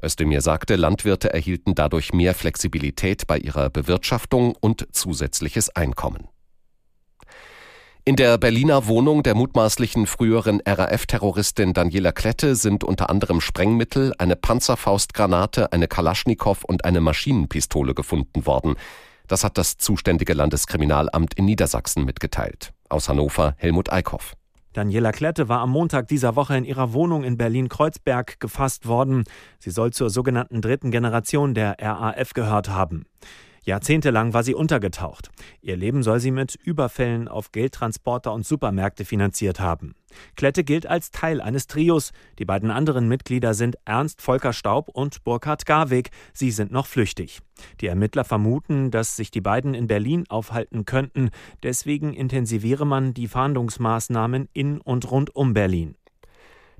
Özdemir sagte, Landwirte erhielten dadurch mehr Flexibilität bei ihrer Bewirtschaftung und zusätzliches Einkommen. In der Berliner Wohnung der mutmaßlichen früheren RAF-Terroristin Daniela Klette sind unter anderem Sprengmittel, eine Panzerfaustgranate, eine Kalaschnikow und eine Maschinenpistole gefunden worden. Das hat das zuständige Landeskriminalamt in Niedersachsen mitgeteilt. Aus Hannover Helmut Eickhoff. Daniela Klette war am Montag dieser Woche in ihrer Wohnung in Berlin-Kreuzberg gefasst worden. Sie soll zur sogenannten dritten Generation der RAF gehört haben. Jahrzehntelang war sie untergetaucht. Ihr Leben soll sie mit Überfällen auf Geldtransporter und Supermärkte finanziert haben. Klette gilt als Teil eines Trios. Die beiden anderen Mitglieder sind Ernst Volker Staub und Burkhard Garweg. Sie sind noch flüchtig. Die Ermittler vermuten, dass sich die beiden in Berlin aufhalten könnten. Deswegen intensiviere man die Fahndungsmaßnahmen in und rund um Berlin.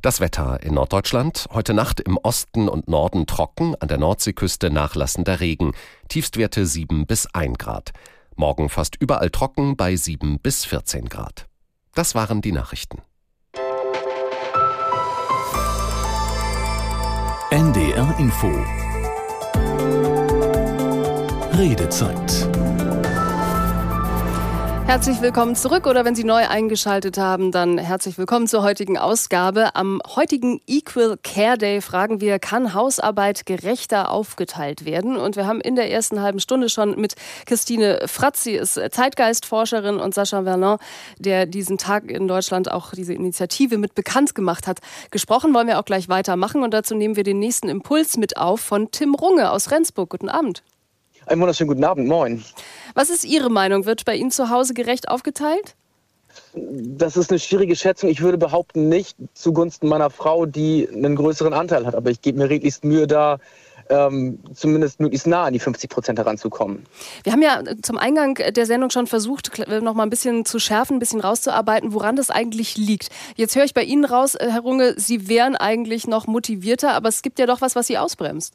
Das Wetter in Norddeutschland. Heute Nacht im Osten und Norden trocken, an der Nordseeküste nachlassender Regen. Tiefstwerte 7 bis 1 Grad. Morgen fast überall trocken bei 7 bis 14 Grad. Das waren die Nachrichten. NDR Info Redezeit Herzlich willkommen zurück oder wenn Sie neu eingeschaltet haben, dann herzlich willkommen zur heutigen Ausgabe. Am heutigen Equal Care Day fragen wir, kann Hausarbeit gerechter aufgeteilt werden? Und wir haben in der ersten halben Stunde schon mit Christine Fratz, sie ist Zeitgeistforscherin und Sascha Vernon, der diesen Tag in Deutschland auch diese Initiative mit bekannt gemacht hat, gesprochen. Wollen wir auch gleich weitermachen und dazu nehmen wir den nächsten Impuls mit auf von Tim Runge aus Rendsburg. Guten Abend. Einen wunderschönen guten Abend, moin. Was ist Ihre Meinung? Wird bei Ihnen zu Hause gerecht aufgeteilt? Das ist eine schwierige Schätzung. Ich würde behaupten, nicht zugunsten meiner Frau, die einen größeren Anteil hat. Aber ich gebe mir redlichst Mühe, da ähm, zumindest möglichst nah an die 50 Prozent heranzukommen. Wir haben ja zum Eingang der Sendung schon versucht, noch mal ein bisschen zu schärfen, ein bisschen rauszuarbeiten, woran das eigentlich liegt. Jetzt höre ich bei Ihnen raus, Herr Runge, Sie wären eigentlich noch motivierter, aber es gibt ja doch was, was Sie ausbremst.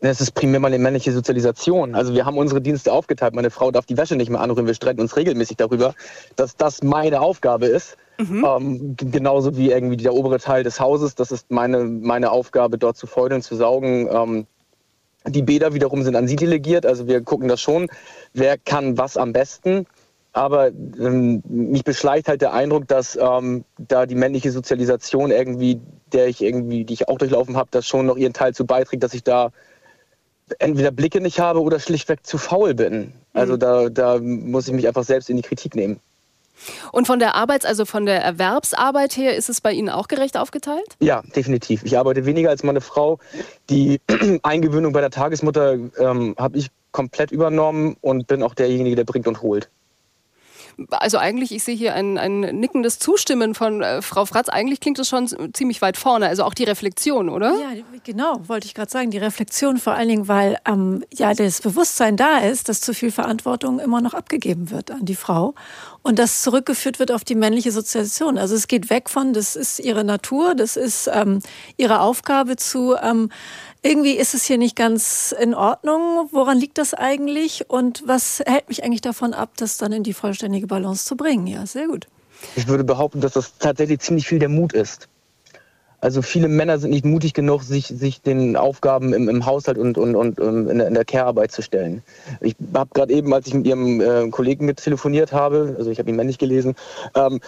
Es ist primär mal eine männliche Sozialisation. Also wir haben unsere Dienste aufgeteilt. Meine Frau darf die Wäsche nicht mehr anrühren. Wir streiten uns regelmäßig darüber, dass das meine Aufgabe ist. Mhm. Ähm, genauso wie irgendwie der obere Teil des Hauses. Das ist meine, meine Aufgabe, dort zu feudeln, zu saugen. Ähm, die Bäder wiederum sind an sie delegiert. Also wir gucken das schon. Wer kann was am besten? Aber ähm, mich beschleicht halt der Eindruck, dass ähm, da die männliche Sozialisation irgendwie, der ich irgendwie, die ich auch durchlaufen habe, das schon noch ihren Teil zu beiträgt, dass ich da entweder Blicke nicht habe oder schlichtweg zu faul bin. Also mhm. da, da muss ich mich einfach selbst in die Kritik nehmen. Und von der Arbeits-, also von der Erwerbsarbeit her, ist es bei Ihnen auch gerecht aufgeteilt? Ja, definitiv. Ich arbeite weniger als meine Frau. Die Eingewöhnung bei der Tagesmutter ähm, habe ich komplett übernommen und bin auch derjenige, der bringt und holt. Also eigentlich, ich sehe hier ein, ein nickendes Zustimmen von äh, Frau Fratz. Eigentlich klingt das schon ziemlich weit vorne. Also auch die Reflexion, oder? Ja, genau, wollte ich gerade sagen. Die Reflexion vor allen Dingen, weil ähm, ja das Bewusstsein da ist, dass zu viel Verantwortung immer noch abgegeben wird an die Frau und das zurückgeführt wird auf die männliche Sozialisation. Also es geht weg von, das ist ihre Natur, das ist ähm, ihre Aufgabe zu ähm, irgendwie ist es hier nicht ganz in Ordnung. Woran liegt das eigentlich? Und was hält mich eigentlich davon ab, das dann in die vollständige Balance zu bringen? Ja, sehr gut. Ich würde behaupten, dass das tatsächlich ziemlich viel der Mut ist. Also viele Männer sind nicht mutig genug, sich, sich den Aufgaben im, im Haushalt und, und, und ähm, in der, in der Care-Arbeit zu stellen. Ich habe gerade eben, als ich mit Ihrem äh, Kollegen mit telefoniert habe, also ich habe ihn männlich gelesen, ähm,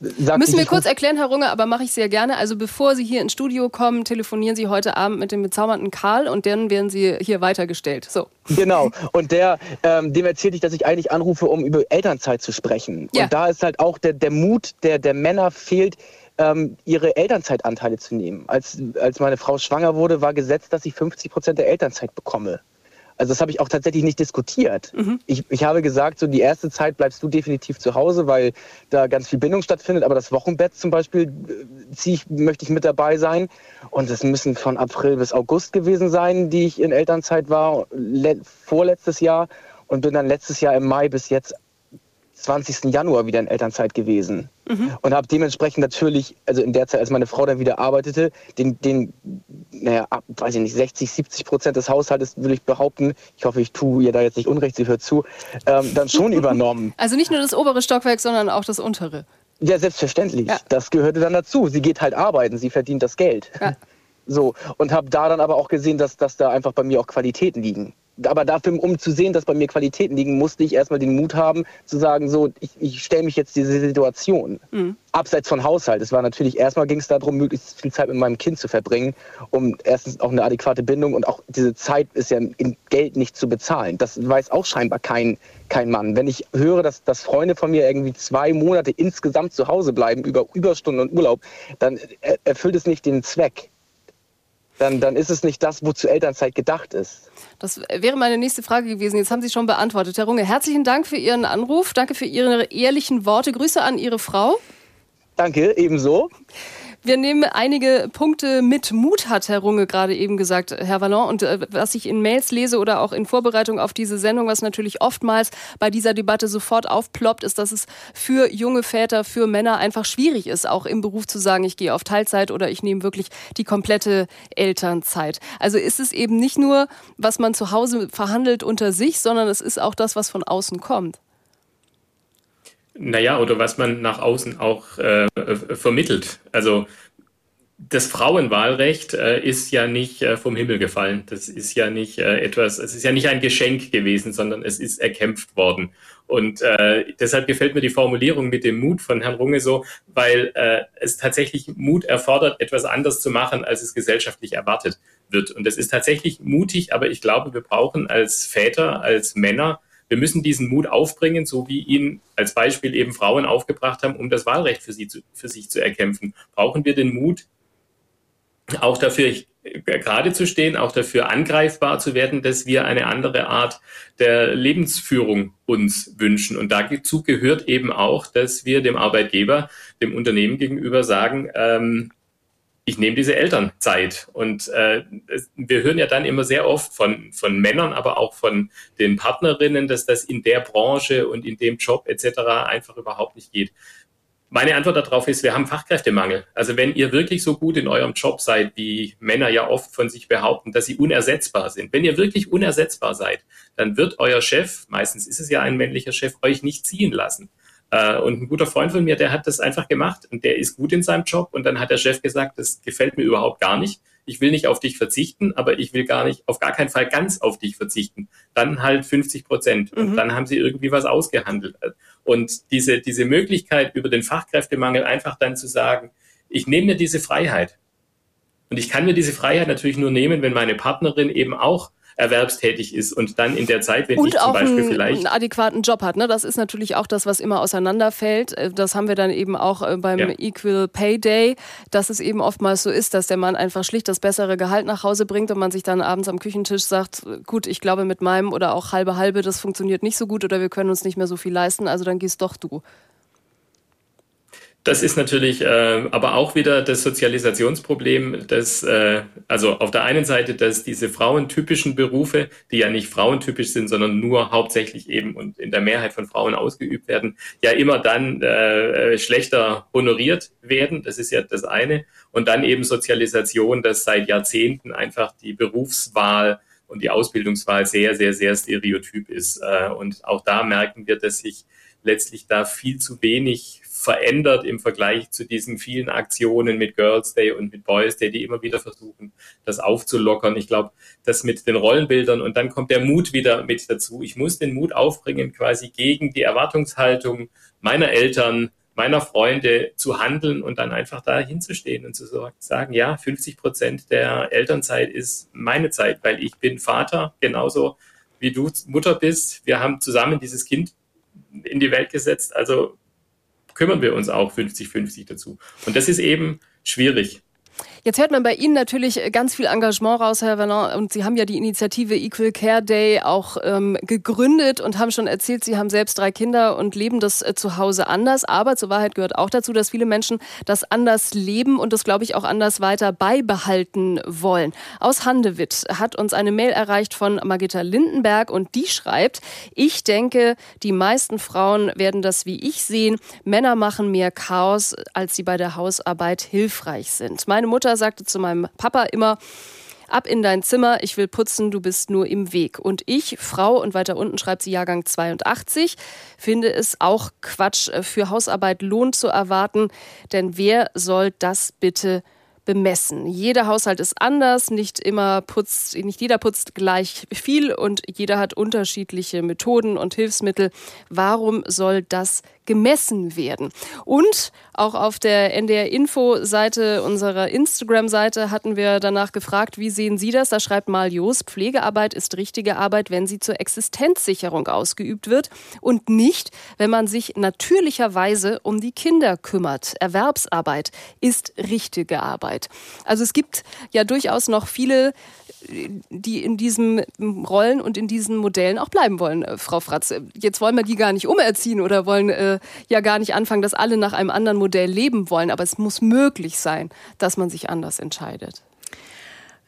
Müssen wir kurz erklären, Herr Runge, aber mache ich sehr gerne. Also bevor Sie hier ins Studio kommen, telefonieren Sie heute Abend mit dem bezaubernden Karl und dann werden Sie hier weitergestellt. So. Genau. Und der, ähm, dem erzählte ich, dass ich eigentlich anrufe, um über Elternzeit zu sprechen. Ja. Und da ist halt auch der, der Mut der, der Männer fehlt, ähm, ihre Elternzeitanteile zu nehmen. Als, als meine Frau schwanger wurde, war gesetzt, dass ich 50 Prozent der Elternzeit bekomme. Also das habe ich auch tatsächlich nicht diskutiert. Mhm. Ich, ich habe gesagt, so die erste Zeit bleibst du definitiv zu Hause, weil da ganz viel Bindung stattfindet. Aber das Wochenbett zum Beispiel äh, ich, möchte ich mit dabei sein. Und es müssen von April bis August gewesen sein, die ich in Elternzeit war, vorletztes Jahr. Und bin dann letztes Jahr im Mai bis jetzt 20. Januar wieder in Elternzeit gewesen. Mhm. Und habe dementsprechend natürlich, also in der Zeit, als meine Frau dann wieder arbeitete, den, den naja, ab, weiß ich nicht, 60, 70 Prozent des Haushaltes, würde ich behaupten, ich hoffe, ich tue ihr da jetzt nicht Unrecht, sie hört zu, ähm, dann schon übernommen. Also nicht nur das obere Stockwerk, sondern auch das untere. Ja, selbstverständlich. Ja. Das gehörte dann dazu. Sie geht halt arbeiten, sie verdient das Geld. Ja. So, und habe da dann aber auch gesehen, dass, dass da einfach bei mir auch Qualitäten liegen aber dafür, um zu sehen, dass bei mir Qualitäten liegen, musste ich erstmal den Mut haben, zu sagen, so, ich, ich stelle mich jetzt diese Situation. Mhm. Abseits von Haushalt. Es war natürlich, erstmal ging es darum, möglichst viel Zeit mit meinem Kind zu verbringen, um erstens auch eine adäquate Bindung und auch diese Zeit ist ja in Geld nicht zu bezahlen. Das weiß auch scheinbar kein, kein Mann. Wenn ich höre, dass, dass Freunde von mir irgendwie zwei Monate insgesamt zu Hause bleiben, über Überstunden und Urlaub, dann erfüllt es nicht den Zweck dann, dann ist es nicht das, wozu Elternzeit gedacht ist. Das wäre meine nächste Frage gewesen. Jetzt haben Sie schon beantwortet. Herr Runge, herzlichen Dank für Ihren Anruf. Danke für Ihre ehrlichen Worte. Grüße an Ihre Frau. Danke, ebenso. Wir nehmen einige Punkte mit Mut, hat Herr Runge gerade eben gesagt, Herr Vallon. Und äh, was ich in Mails lese oder auch in Vorbereitung auf diese Sendung, was natürlich oftmals bei dieser Debatte sofort aufploppt, ist, dass es für junge Väter, für Männer einfach schwierig ist, auch im Beruf zu sagen, ich gehe auf Teilzeit oder ich nehme wirklich die komplette Elternzeit. Also ist es eben nicht nur, was man zu Hause verhandelt unter sich, sondern es ist auch das, was von außen kommt. Naja, oder was man nach außen auch äh, vermittelt. Also das Frauenwahlrecht äh, ist ja nicht äh, vom Himmel gefallen. Das ist ja nicht äh, etwas, es ist ja nicht ein Geschenk gewesen, sondern es ist erkämpft worden. Und äh, deshalb gefällt mir die Formulierung mit dem Mut von Herrn Runge so, weil äh, es tatsächlich Mut erfordert, etwas anders zu machen, als es gesellschaftlich erwartet wird. Und das ist tatsächlich mutig, aber ich glaube, wir brauchen als Väter, als Männer wir müssen diesen Mut aufbringen, so wie ihn als Beispiel eben Frauen aufgebracht haben, um das Wahlrecht für, sie zu, für sich zu erkämpfen. Brauchen wir den Mut, auch dafür gerade zu stehen, auch dafür angreifbar zu werden, dass wir eine andere Art der Lebensführung uns wünschen. Und dazu gehört eben auch, dass wir dem Arbeitgeber, dem Unternehmen gegenüber sagen, ähm, ich nehme diese Elternzeit. Und äh, wir hören ja dann immer sehr oft von, von Männern, aber auch von den Partnerinnen, dass das in der Branche und in dem Job etc. einfach überhaupt nicht geht. Meine Antwort darauf ist, wir haben Fachkräftemangel. Also wenn ihr wirklich so gut in eurem Job seid, wie Männer ja oft von sich behaupten, dass sie unersetzbar sind, wenn ihr wirklich unersetzbar seid, dann wird euer Chef, meistens ist es ja ein männlicher Chef, euch nicht ziehen lassen. Äh, und ein guter Freund von mir, der hat das einfach gemacht und der ist gut in seinem Job. Und dann hat der Chef gesagt, das gefällt mir überhaupt gar nicht. Ich will nicht auf dich verzichten, aber ich will gar nicht, auf gar keinen Fall ganz auf dich verzichten. Dann halt 50 Prozent. Und mhm. dann haben sie irgendwie was ausgehandelt. Und diese, diese Möglichkeit über den Fachkräftemangel einfach dann zu sagen, ich nehme mir diese Freiheit. Und ich kann mir diese Freiheit natürlich nur nehmen, wenn meine Partnerin eben auch erwerbstätig ist und dann in der Zeit, wenn und ich zum Beispiel einen, vielleicht einen adäquaten Job hat. Ne? Das ist natürlich auch das, was immer auseinanderfällt. Äh, das haben wir dann eben auch äh, beim ja. Equal Pay Day, dass es eben oftmals so ist, dass der Mann einfach schlicht das bessere Gehalt nach Hause bringt und man sich dann abends am Küchentisch sagt, gut, ich glaube mit meinem oder auch halbe halbe, das funktioniert nicht so gut oder wir können uns nicht mehr so viel leisten, also dann gehst doch du. Das ist natürlich äh, aber auch wieder das Sozialisationsproblem, dass äh, also auf der einen Seite, dass diese frauentypischen Berufe, die ja nicht frauentypisch sind, sondern nur hauptsächlich eben und in der Mehrheit von Frauen ausgeübt werden, ja immer dann äh, schlechter honoriert werden. Das ist ja das eine. Und dann eben Sozialisation, dass seit Jahrzehnten einfach die Berufswahl und die Ausbildungswahl sehr, sehr, sehr stereotyp ist. Äh, und auch da merken wir, dass sich letztlich da viel zu wenig verändert im Vergleich zu diesen vielen Aktionen mit Girls Day und mit Boys Day, die immer wieder versuchen, das aufzulockern. Ich glaube, das mit den Rollenbildern und dann kommt der Mut wieder mit dazu. Ich muss den Mut aufbringen, quasi gegen die Erwartungshaltung meiner Eltern, meiner Freunde zu handeln und dann einfach da hinzustehen und zu sagen, ja, 50 Prozent der Elternzeit ist meine Zeit, weil ich bin Vater, genauso wie du Mutter bist. Wir haben zusammen dieses Kind in die Welt gesetzt. Also kümmern wir uns auch 50-50 dazu. Und das ist eben schwierig. Jetzt hört man bei Ihnen natürlich ganz viel Engagement raus, Herr Vernon. Und Sie haben ja die Initiative Equal Care Day auch ähm, gegründet und haben schon erzählt, Sie haben selbst drei Kinder und leben das äh, zu Hause anders. Aber zur Wahrheit gehört auch dazu, dass viele Menschen das anders leben und das, glaube ich, auch anders weiter beibehalten wollen. Aus Handewitt hat uns eine Mail erreicht von Margitta Lindenberg und die schreibt, ich denke, die meisten Frauen werden das wie ich sehen. Männer machen mehr Chaos, als sie bei der Hausarbeit hilfreich sind. Meine Mutter sagte zu meinem Papa immer, ab in dein Zimmer, ich will putzen, du bist nur im Weg. Und ich, Frau, und weiter unten schreibt sie Jahrgang 82, finde es auch Quatsch, äh, für Hausarbeit Lohn zu erwarten, denn wer soll das bitte bemessen. Jeder Haushalt ist anders, nicht immer putzt, nicht jeder putzt gleich viel und jeder hat unterschiedliche Methoden und Hilfsmittel. Warum soll das gemessen werden. Und auch auf der NDR-Info-Seite unserer Instagram-Seite hatten wir danach gefragt, wie sehen Sie das? Da schreibt mal Pflegearbeit ist richtige Arbeit, wenn sie zur Existenzsicherung ausgeübt wird und nicht, wenn man sich natürlicherweise um die Kinder kümmert. Erwerbsarbeit ist richtige Arbeit. Also es gibt ja durchaus noch viele die in diesen Rollen und in diesen Modellen auch bleiben wollen, äh, Frau Fratz. Jetzt wollen wir die gar nicht umerziehen oder wollen äh, ja gar nicht anfangen, dass alle nach einem anderen Modell leben wollen. Aber es muss möglich sein, dass man sich anders entscheidet.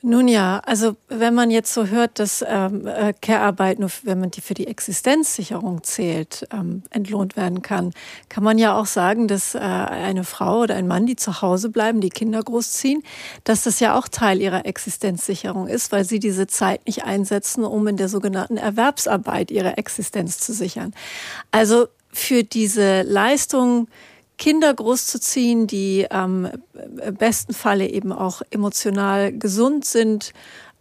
Nun ja, also wenn man jetzt so hört, dass ähm, äh, Care-Arbeit nur, wenn man die für die Existenzsicherung zählt, ähm, entlohnt werden kann, kann man ja auch sagen, dass äh, eine Frau oder ein Mann, die zu Hause bleiben, die Kinder großziehen, dass das ja auch Teil ihrer Existenzsicherung ist, weil sie diese Zeit nicht einsetzen, um in der sogenannten Erwerbsarbeit ihre Existenz zu sichern. Also für diese Leistung Kinder großzuziehen, die am besten Falle eben auch emotional gesund sind,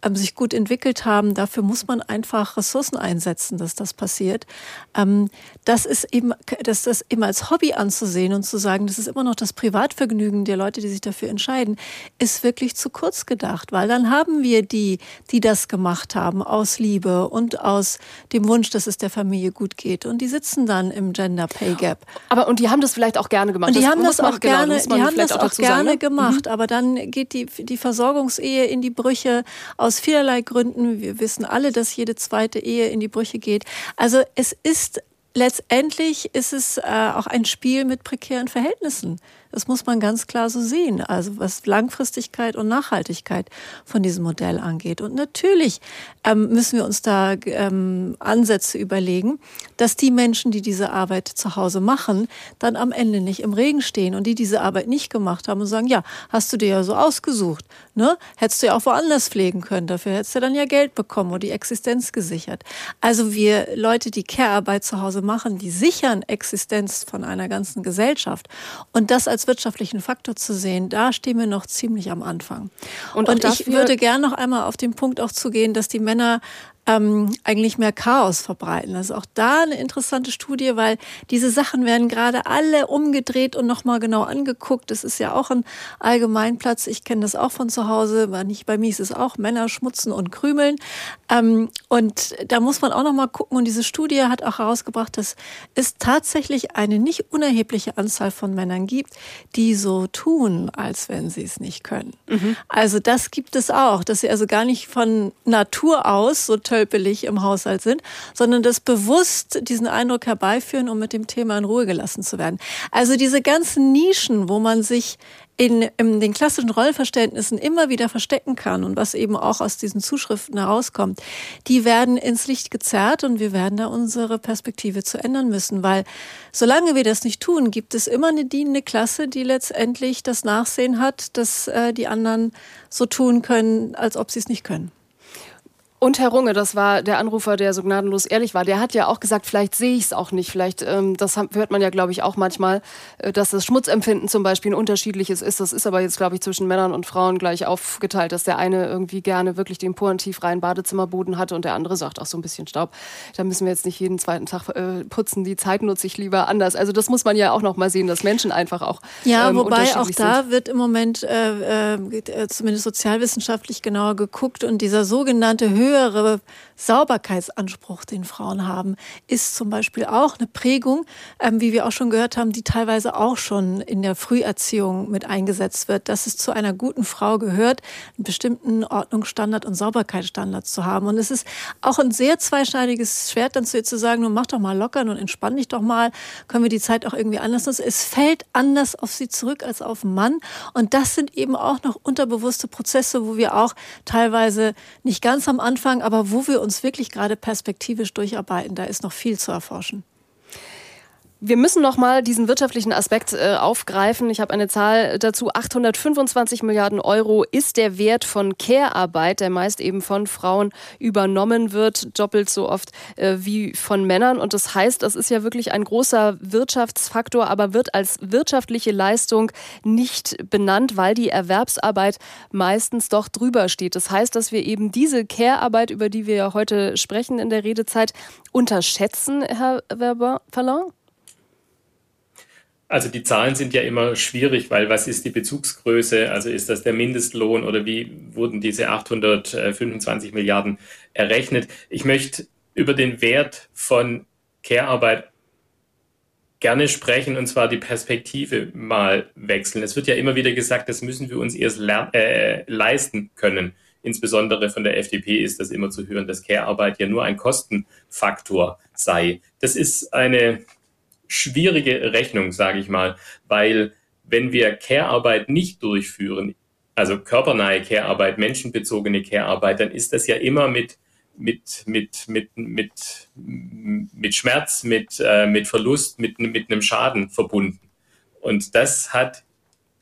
ähm, sich gut entwickelt haben. Dafür muss man einfach Ressourcen einsetzen, dass das passiert. Ähm, das ist eben, dass das eben als Hobby anzusehen und zu sagen, das ist immer noch das Privatvergnügen der Leute, die sich dafür entscheiden, ist wirklich zu kurz gedacht, weil dann haben wir die, die das gemacht haben aus Liebe und aus dem Wunsch, dass es der Familie gut geht und die sitzen dann im Gender Pay Gap. Aber und die haben das vielleicht auch gerne gemacht. Und die das haben das auch genau, gerne, genau, die haben das auch, auch gerne sagen, ne? gemacht, mhm. aber dann geht die die Versorgungsehe in die Brüche aus vielerlei Gründen. Wir wissen alle, dass jede zweite Ehe in die Brüche geht. Also es ist letztendlich ist es äh, auch ein Spiel mit prekären Verhältnissen. Das muss man ganz klar so sehen. Also was Langfristigkeit und Nachhaltigkeit von diesem Modell angeht. Und natürlich ähm, müssen wir uns da ähm, Ansätze überlegen, dass die Menschen, die diese Arbeit zu Hause machen, dann am Ende nicht im Regen stehen und die diese Arbeit nicht gemacht haben und sagen, ja, hast du dir ja so ausgesucht, ne? Hättest du ja auch woanders pflegen können. Dafür hättest du dann ja Geld bekommen oder die Existenz gesichert. Also wir Leute, die Care-Arbeit zu Hause machen, die sichern Existenz von einer ganzen Gesellschaft. Und das als als wirtschaftlichen Faktor zu sehen, da stehen wir noch ziemlich am Anfang. Und, und ich würde gerne noch einmal auf den Punkt auch zugehen, dass die Männer ähm, eigentlich mehr Chaos verbreiten. Das ist auch da eine interessante Studie, weil diese Sachen werden gerade alle umgedreht und nochmal genau angeguckt. Das ist ja auch ein Allgemeinplatz. Ich kenne das auch von zu Hause. Nicht bei mir ist es auch Männer schmutzen und krümeln. Ähm, und da muss man auch nochmal gucken. Und diese Studie hat auch herausgebracht, dass es tatsächlich eine nicht unerhebliche Anzahl von Männern gibt, die so tun, als wenn sie es nicht können. Mhm. Also das gibt es auch, dass sie also gar nicht von Natur aus so tölpelig im Haushalt sind, sondern das bewusst diesen Eindruck herbeiführen, um mit dem Thema in Ruhe gelassen zu werden. Also diese ganzen Nischen, wo man sich in, in den klassischen Rollverständnissen immer wieder verstecken kann und was eben auch aus diesen Zuschriften herauskommt, die werden ins Licht gezerrt und wir werden da unsere Perspektive zu ändern müssen, weil solange wir das nicht tun, gibt es immer eine dienende Klasse, die letztendlich das Nachsehen hat, dass äh, die anderen so tun können, als ob sie es nicht können. Und Herr Runge, das war der Anrufer, der so gnadenlos ehrlich war, der hat ja auch gesagt, vielleicht sehe ich es auch nicht. Vielleicht, ähm, das hört man ja, glaube ich, auch manchmal, äh, dass das Schmutzempfinden zum Beispiel ein unterschiedliches ist. Das ist aber jetzt, glaube ich, zwischen Männern und Frauen gleich aufgeteilt, dass der eine irgendwie gerne wirklich den puren tiefreinen Badezimmerboden hat und der andere sagt, auch so ein bisschen Staub. Da müssen wir jetzt nicht jeden zweiten Tag äh, putzen. Die Zeit nutze ich lieber anders. Also das muss man ja auch noch mal sehen, dass Menschen einfach auch Ja, ähm, wobei auch da sind. wird im Moment äh, äh, zumindest sozialwissenschaftlich genauer geguckt und dieser sogenannte Höhe höhere Sauberkeitsanspruch, den Frauen haben, ist zum Beispiel auch eine Prägung, ähm, wie wir auch schon gehört haben, die teilweise auch schon in der Früherziehung mit eingesetzt wird, dass es zu einer guten Frau gehört, einen bestimmten Ordnungsstandard und Sauberkeitsstandard zu haben. Und es ist auch ein sehr zweischneidiges Schwert, dann zu ihr zu sagen, nun mach doch mal locker und entspann dich doch mal, können wir die Zeit auch irgendwie anders nutzen. Es fällt anders auf sie zurück als auf den Mann. Und das sind eben auch noch unterbewusste Prozesse, wo wir auch teilweise nicht ganz am Anfang, aber wo wir uns wirklich gerade perspektivisch durcharbeiten. Da ist noch viel zu erforschen. Wir müssen noch mal diesen wirtschaftlichen Aspekt äh, aufgreifen. Ich habe eine Zahl dazu. 825 Milliarden Euro ist der Wert von Care-Arbeit, der meist eben von Frauen übernommen wird, doppelt so oft äh, wie von Männern. Und das heißt, das ist ja wirklich ein großer Wirtschaftsfaktor, aber wird als wirtschaftliche Leistung nicht benannt, weil die Erwerbsarbeit meistens doch drüber steht. Das heißt, dass wir eben diese Care-Arbeit, über die wir ja heute sprechen in der Redezeit, unterschätzen, Herr Werber-Verlang? Also die Zahlen sind ja immer schwierig, weil was ist die Bezugsgröße? Also ist das der Mindestlohn oder wie wurden diese 825 Milliarden errechnet? Ich möchte über den Wert von Care-Arbeit gerne sprechen und zwar die Perspektive mal wechseln. Es wird ja immer wieder gesagt, das müssen wir uns erst äh, leisten können. Insbesondere von der FDP ist das immer zu hören, dass Care-Arbeit ja nur ein Kostenfaktor sei. Das ist eine schwierige Rechnung, sage ich mal, weil wenn wir Care-Arbeit nicht durchführen, also körpernahe Care-Arbeit, menschenbezogene Care-Arbeit, dann ist das ja immer mit mit, mit, mit, mit, mit Schmerz, mit, äh, mit Verlust, mit, mit einem Schaden verbunden. Und das hat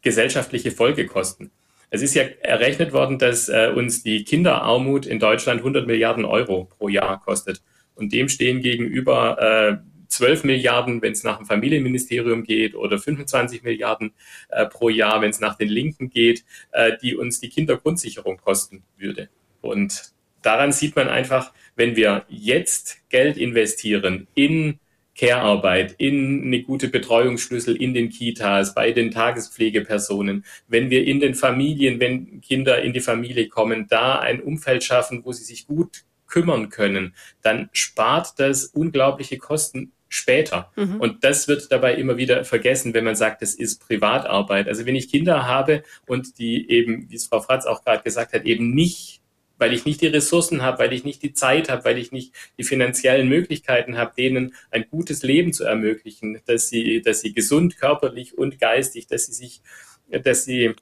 gesellschaftliche Folgekosten. Es ist ja errechnet worden, dass äh, uns die Kinderarmut in Deutschland 100 Milliarden Euro pro Jahr kostet. Und dem stehen gegenüber äh, 12 Milliarden, wenn es nach dem Familienministerium geht, oder 25 Milliarden äh, pro Jahr, wenn es nach den Linken geht, äh, die uns die Kindergrundsicherung kosten würde. Und daran sieht man einfach, wenn wir jetzt Geld investieren in Care-Arbeit, in eine gute Betreuungsschlüssel in den Kitas, bei den Tagespflegepersonen, wenn wir in den Familien, wenn Kinder in die Familie kommen, da ein Umfeld schaffen, wo sie sich gut kümmern können, dann spart das unglaubliche Kosten später. Mhm. Und das wird dabei immer wieder vergessen, wenn man sagt, es ist Privatarbeit. Also wenn ich Kinder habe und die eben, wie es Frau Fratz auch gerade gesagt hat, eben nicht weil ich nicht die Ressourcen habe, weil ich nicht die Zeit habe, weil ich nicht die finanziellen Möglichkeiten habe, denen ein gutes Leben zu ermöglichen, dass sie, dass sie gesund körperlich und geistig, dass sie sich, dass sie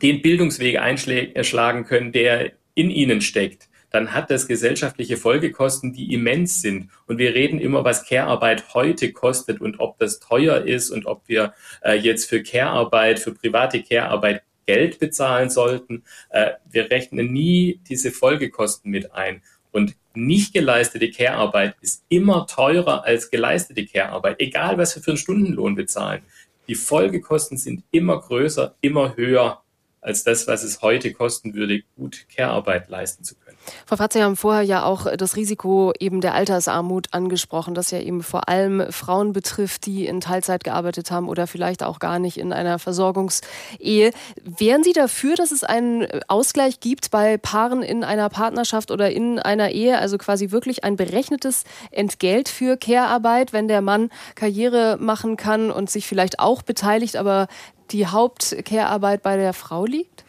den Bildungsweg einschlagen können, der in ihnen steckt dann hat das gesellschaftliche Folgekosten, die immens sind. Und wir reden immer, was Care-Arbeit heute kostet und ob das teuer ist und ob wir äh, jetzt für Care-Arbeit, für private Care-Arbeit Geld bezahlen sollten. Äh, wir rechnen nie diese Folgekosten mit ein. Und nicht geleistete Care-Arbeit ist immer teurer als geleistete Care-Arbeit, egal was wir für einen Stundenlohn bezahlen. Die Folgekosten sind immer größer, immer höher als das, was es heute kosten würde, gut Care-Arbeit leisten zu können. Frau Fratz, Sie haben vorher ja auch das Risiko eben der Altersarmut angesprochen, das ja eben vor allem Frauen betrifft, die in Teilzeit gearbeitet haben oder vielleicht auch gar nicht in einer Versorgungsehe. Wären Sie dafür, dass es einen Ausgleich gibt bei Paaren in einer Partnerschaft oder in einer Ehe, also quasi wirklich ein berechnetes Entgelt für Care-Arbeit, wenn der Mann Karriere machen kann und sich vielleicht auch beteiligt, aber die Haupt-Care-Arbeit bei der Frau liegt?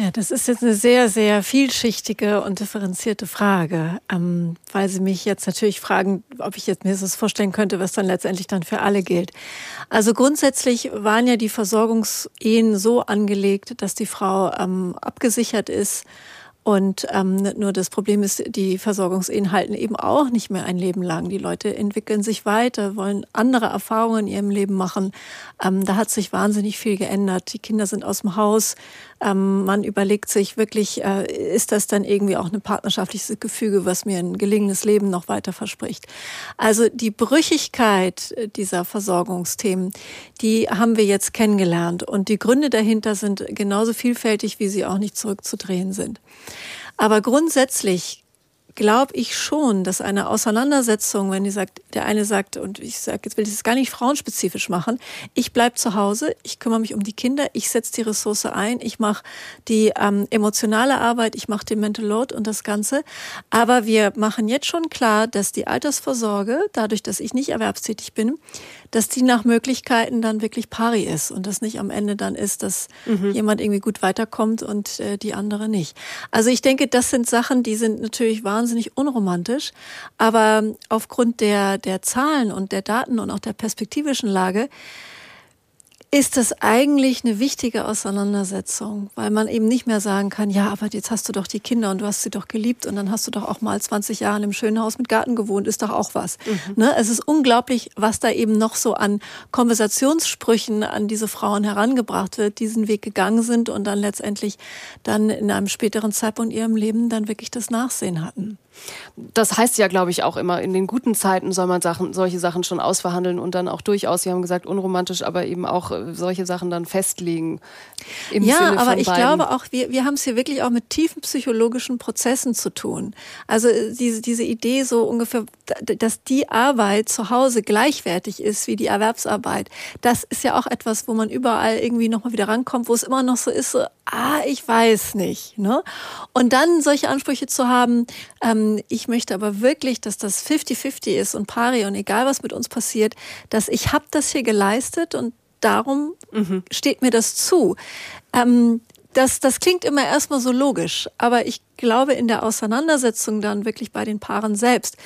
Ja, das ist jetzt eine sehr, sehr vielschichtige und differenzierte Frage, ähm, weil Sie mich jetzt natürlich fragen, ob ich jetzt mir das vorstellen könnte, was dann letztendlich dann für alle gilt. Also grundsätzlich waren ja die Versorgungsehen so angelegt, dass die Frau ähm, abgesichert ist und ähm, nur das Problem ist, die Versorgungsehen halten eben auch nicht mehr ein Leben lang. Die Leute entwickeln sich weiter, wollen andere Erfahrungen in ihrem Leben machen. Ähm, da hat sich wahnsinnig viel geändert. Die Kinder sind aus dem Haus. Ähm, man überlegt sich wirklich, äh, ist das dann irgendwie auch ein partnerschaftliches Gefüge, was mir ein gelingendes Leben noch weiter verspricht. Also die Brüchigkeit dieser Versorgungsthemen, die haben wir jetzt kennengelernt. Und die Gründe dahinter sind genauso vielfältig, wie sie auch nicht zurückzudrehen sind. Aber grundsätzlich glaube ich schon, dass eine Auseinandersetzung, wenn die sagt, der eine sagt, und ich sage, jetzt will ich es gar nicht frauenspezifisch machen, ich bleib zu Hause, ich kümmere mich um die Kinder, ich setze die Ressource ein, ich mache die ähm, emotionale Arbeit, ich mache den Mental Load und das Ganze. Aber wir machen jetzt schon klar, dass die Altersvorsorge, dadurch, dass ich nicht erwerbstätig bin, dass die nach Möglichkeiten dann wirklich pari ist und das nicht am Ende dann ist, dass mhm. jemand irgendwie gut weiterkommt und äh, die andere nicht. Also ich denke, das sind Sachen, die sind natürlich wahnsinnig unromantisch, aber aufgrund der, der Zahlen und der Daten und auch der perspektivischen Lage ist das eigentlich eine wichtige Auseinandersetzung, weil man eben nicht mehr sagen kann, ja, aber jetzt hast du doch die Kinder und du hast sie doch geliebt und dann hast du doch auch mal 20 Jahre in einem schönen Haus mit Garten gewohnt, ist doch auch was. Mhm. Ne? Es ist unglaublich, was da eben noch so an Konversationssprüchen an diese Frauen herangebracht wird, diesen Weg gegangen sind und dann letztendlich dann in einem späteren Zeitpunkt in ihrem Leben dann wirklich das Nachsehen hatten. Das heißt ja, glaube ich, auch immer, in den guten Zeiten soll man Sachen, solche Sachen schon ausverhandeln und dann auch durchaus, Sie haben gesagt, unromantisch, aber eben auch äh, solche Sachen dann festlegen. ja, aber ich beiden. glaube auch, wir, wir haben es hier wirklich auch mit tiefen psychologischen Prozessen zu tun. Also äh, diese, diese Idee so ungefähr, dass die Arbeit zu Hause gleichwertig ist wie die Erwerbsarbeit, das ist ja auch etwas, wo man überall irgendwie nochmal wieder rankommt, wo es immer noch so ist, so, ah, ich weiß nicht. Ne? Und dann solche Ansprüche zu haben, ähm, ich möchte aber wirklich, dass das 50-50 ist und pari und egal was mit uns passiert, dass ich habe das hier geleistet und darum mhm. steht mir das zu. Ähm, das, das klingt immer erstmal so logisch, aber ich glaube in der Auseinandersetzung dann wirklich bei den Paaren selbst,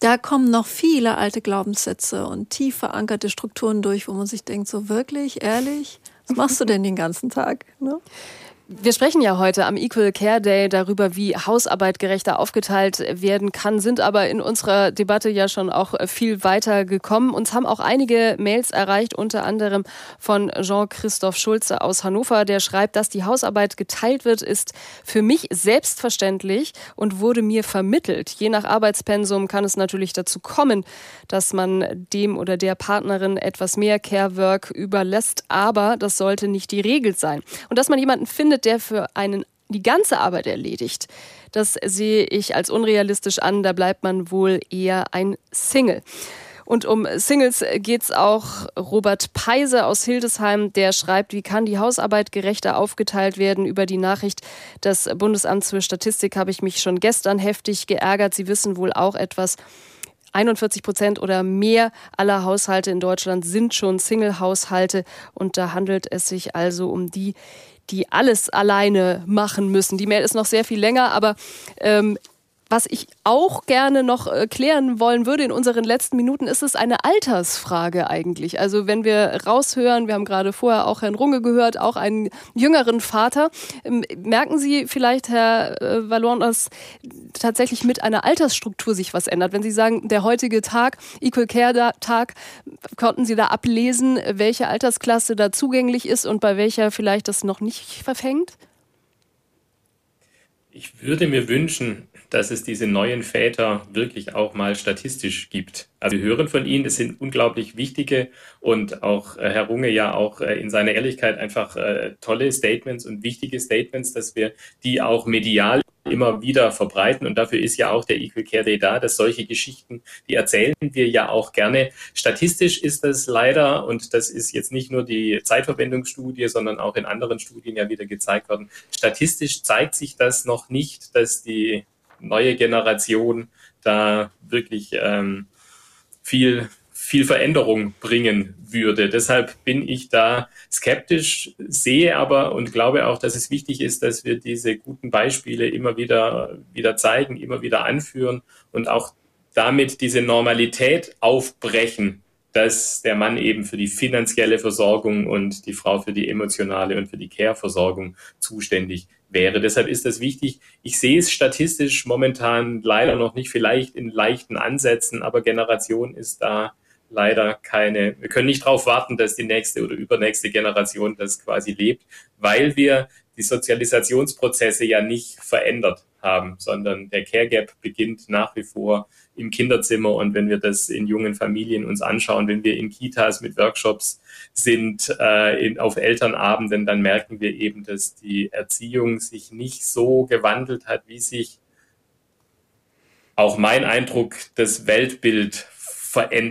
da kommen noch viele alte Glaubenssätze und tief verankerte Strukturen durch, wo man sich denkt, so wirklich, ehrlich, machst du denn den ganzen Tag? Ne? Wir sprechen ja heute am Equal Care Day darüber, wie Hausarbeit gerechter aufgeteilt werden kann, sind aber in unserer Debatte ja schon auch viel weiter gekommen. Uns haben auch einige Mails erreicht, unter anderem von Jean-Christoph Schulze aus Hannover, der schreibt, dass die Hausarbeit geteilt wird, ist für mich selbstverständlich und wurde mir vermittelt. Je nach Arbeitspensum kann es natürlich dazu kommen, dass man dem oder der Partnerin etwas mehr Care-Work überlässt, aber das sollte nicht die Regel sein. Und dass man jemanden findet, der für einen die ganze Arbeit erledigt. Das sehe ich als unrealistisch an. Da bleibt man wohl eher ein Single. Und um Singles geht es auch Robert Peise aus Hildesheim, der schreibt, wie kann die Hausarbeit gerechter aufgeteilt werden? Über die Nachricht des Bundesamts für Statistik habe ich mich schon gestern heftig geärgert. Sie wissen wohl auch etwas. 41 Prozent oder mehr aller Haushalte in Deutschland sind schon Single-Haushalte und da handelt es sich also um die, die alles alleine machen müssen. Die Mail ist noch sehr viel länger, aber ähm, was ich auch gerne noch äh, klären wollen würde in unseren letzten Minuten, ist es eine Altersfrage eigentlich. Also wenn wir raushören, wir haben gerade vorher auch Herrn Runge gehört, auch einen jüngeren Vater, ähm, merken Sie vielleicht, Herr äh, Vallon, dass tatsächlich mit einer Altersstruktur sich was ändert? Wenn Sie sagen, der heutige Tag, Equal Care Tag, konnten Sie da ablesen, welche Altersklasse da zugänglich ist und bei welcher vielleicht das noch nicht verfängt? Ich würde mir wünschen, dass es diese neuen Väter wirklich auch mal statistisch gibt. Also wir hören von Ihnen, es sind unglaublich wichtige und auch äh, Herr Runge ja auch äh, in seiner Ehrlichkeit einfach äh, tolle Statements und wichtige Statements, dass wir die auch medial immer wieder verbreiten. Und dafür ist ja auch der Equal Care Day da, dass solche Geschichten, die erzählen wir ja auch gerne. Statistisch ist das leider, und das ist jetzt nicht nur die Zeitverwendungsstudie, sondern auch in anderen Studien ja wieder gezeigt worden, statistisch zeigt sich das noch nicht, dass die neue Generation da wirklich ähm, viel viel Veränderung bringen würde. Deshalb bin ich da skeptisch, sehe aber und glaube auch, dass es wichtig ist, dass wir diese guten Beispiele immer wieder, wieder zeigen, immer wieder anführen und auch damit diese Normalität aufbrechen, dass der Mann eben für die finanzielle Versorgung und die Frau für die emotionale und für die Care-Versorgung zuständig wäre. Deshalb ist das wichtig. Ich sehe es statistisch momentan leider noch nicht, vielleicht in leichten Ansätzen, aber Generation ist da leider keine, wir können nicht darauf warten, dass die nächste oder übernächste Generation das quasi lebt, weil wir die Sozialisationsprozesse ja nicht verändert haben, sondern der Care Gap beginnt nach wie vor im Kinderzimmer und wenn wir das in jungen Familien uns anschauen, wenn wir in Kitas mit Workshops sind, äh, in, auf Elternabenden, dann merken wir eben, dass die Erziehung sich nicht so gewandelt hat, wie sich auch mein Eindruck, das Weltbild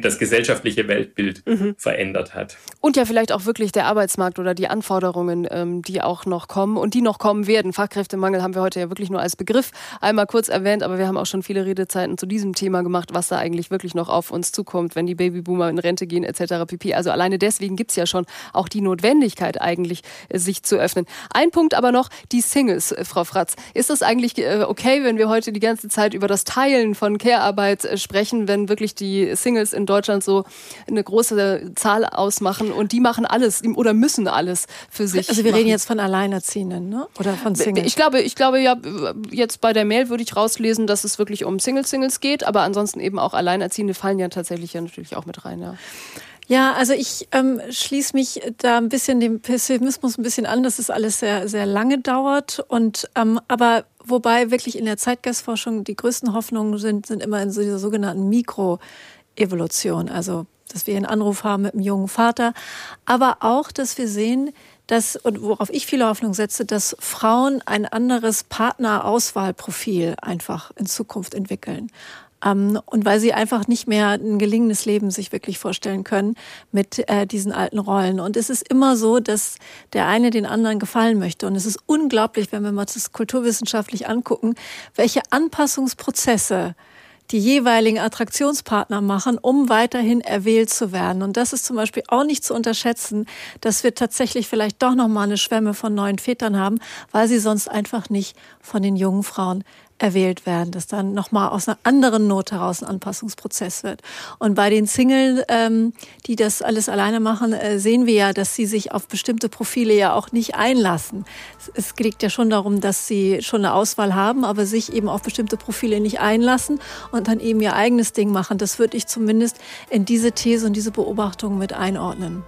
das gesellschaftliche Weltbild mhm. verändert hat. Und ja vielleicht auch wirklich der Arbeitsmarkt oder die Anforderungen, ähm, die auch noch kommen und die noch kommen werden. Fachkräftemangel haben wir heute ja wirklich nur als Begriff einmal kurz erwähnt, aber wir haben auch schon viele Redezeiten zu diesem Thema gemacht, was da eigentlich wirklich noch auf uns zukommt, wenn die Babyboomer in Rente gehen etc. pp. Also alleine deswegen gibt es ja schon auch die Notwendigkeit eigentlich, äh, sich zu öffnen. Ein Punkt aber noch, die Singles, äh, Frau Fratz. Ist das eigentlich äh, okay, wenn wir heute die ganze Zeit über das Teilen von Care-Arbeit sprechen, wenn wirklich die Singles Singles in Deutschland so eine große Zahl ausmachen und die machen alles oder müssen alles für sich. Also wir machen. reden jetzt von Alleinerziehenden, ne? Oder von Singles? Ich glaube, ich glaube ja, jetzt bei der Mail würde ich rauslesen, dass es wirklich um Single-Singles geht, aber ansonsten eben auch Alleinerziehende fallen ja tatsächlich ja natürlich auch mit rein, ja. Ja, also ich ähm, schließe mich da ein bisschen dem Pessimismus ein bisschen an, dass es alles sehr, sehr lange dauert. Und ähm, aber wobei wirklich in der Zeitgeistforschung die größten Hoffnungen sind, sind immer in so dieser sogenannten Mikro- Evolution. Also, dass wir einen Anruf haben mit einem jungen Vater, aber auch, dass wir sehen, dass, und worauf ich viele Hoffnung setze, dass Frauen ein anderes Partnerauswahlprofil einfach in Zukunft entwickeln. Ähm, und weil sie einfach nicht mehr ein gelingendes Leben sich wirklich vorstellen können mit äh, diesen alten Rollen. Und es ist immer so, dass der eine den anderen gefallen möchte. Und es ist unglaublich, wenn wir mal das kulturwissenschaftlich angucken, welche Anpassungsprozesse die jeweiligen Attraktionspartner machen, um weiterhin erwählt zu werden. Und das ist zum Beispiel auch nicht zu unterschätzen, dass wir tatsächlich vielleicht doch noch mal eine Schwemme von neuen Vätern haben, weil sie sonst einfach nicht von den jungen Frauen erwählt werden, dass dann nochmal aus einer anderen Not heraus ein Anpassungsprozess wird. Und bei den Singles, ähm, die das alles alleine machen, äh, sehen wir ja, dass sie sich auf bestimmte Profile ja auch nicht einlassen. Es geht ja schon darum, dass sie schon eine Auswahl haben, aber sich eben auf bestimmte Profile nicht einlassen und dann eben ihr eigenes Ding machen. Das würde ich zumindest in diese These und diese Beobachtung mit einordnen.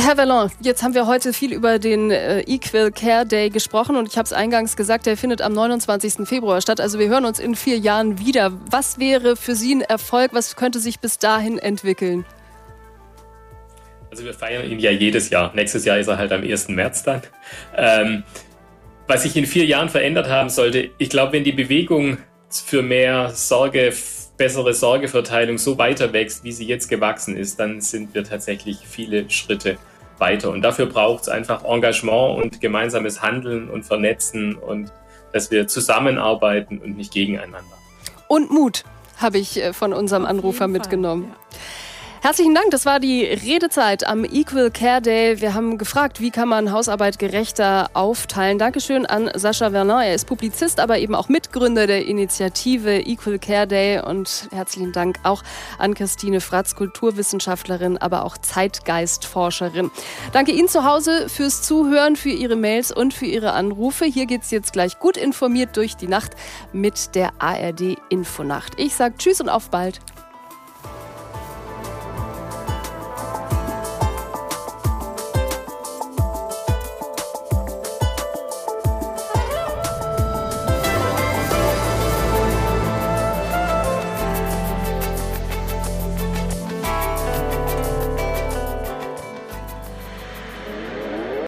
Herr Vallon, jetzt haben wir heute viel über den äh, Equal Care Day gesprochen und ich habe es eingangs gesagt, der findet am 29. Februar statt. Also wir hören uns in vier Jahren wieder. Was wäre für Sie ein Erfolg? Was könnte sich bis dahin entwickeln? Also wir feiern ihn ja jedes Jahr. Nächstes Jahr ist er halt am 1. März dann. Ähm, was sich in vier Jahren verändert haben sollte, ich glaube, wenn die Bewegung für mehr Sorge bessere Sorgeverteilung so weiter wächst, wie sie jetzt gewachsen ist, dann sind wir tatsächlich viele Schritte weiter. Und dafür braucht es einfach Engagement und gemeinsames Handeln und Vernetzen und dass wir zusammenarbeiten und nicht gegeneinander. Und Mut habe ich äh, von unserem Anrufer mitgenommen. Fall, ja. Herzlichen Dank, das war die Redezeit am Equal Care Day. Wir haben gefragt, wie kann man Hausarbeit gerechter aufteilen. Dankeschön an Sascha Vernon. Er ist Publizist, aber eben auch Mitgründer der Initiative Equal Care Day. Und herzlichen Dank auch an Christine Fratz, Kulturwissenschaftlerin, aber auch Zeitgeistforscherin. Danke Ihnen zu Hause fürs Zuhören, für Ihre Mails und für Ihre Anrufe. Hier geht es jetzt gleich gut informiert durch die Nacht mit der ARD Infonacht. Ich sage Tschüss und auf bald.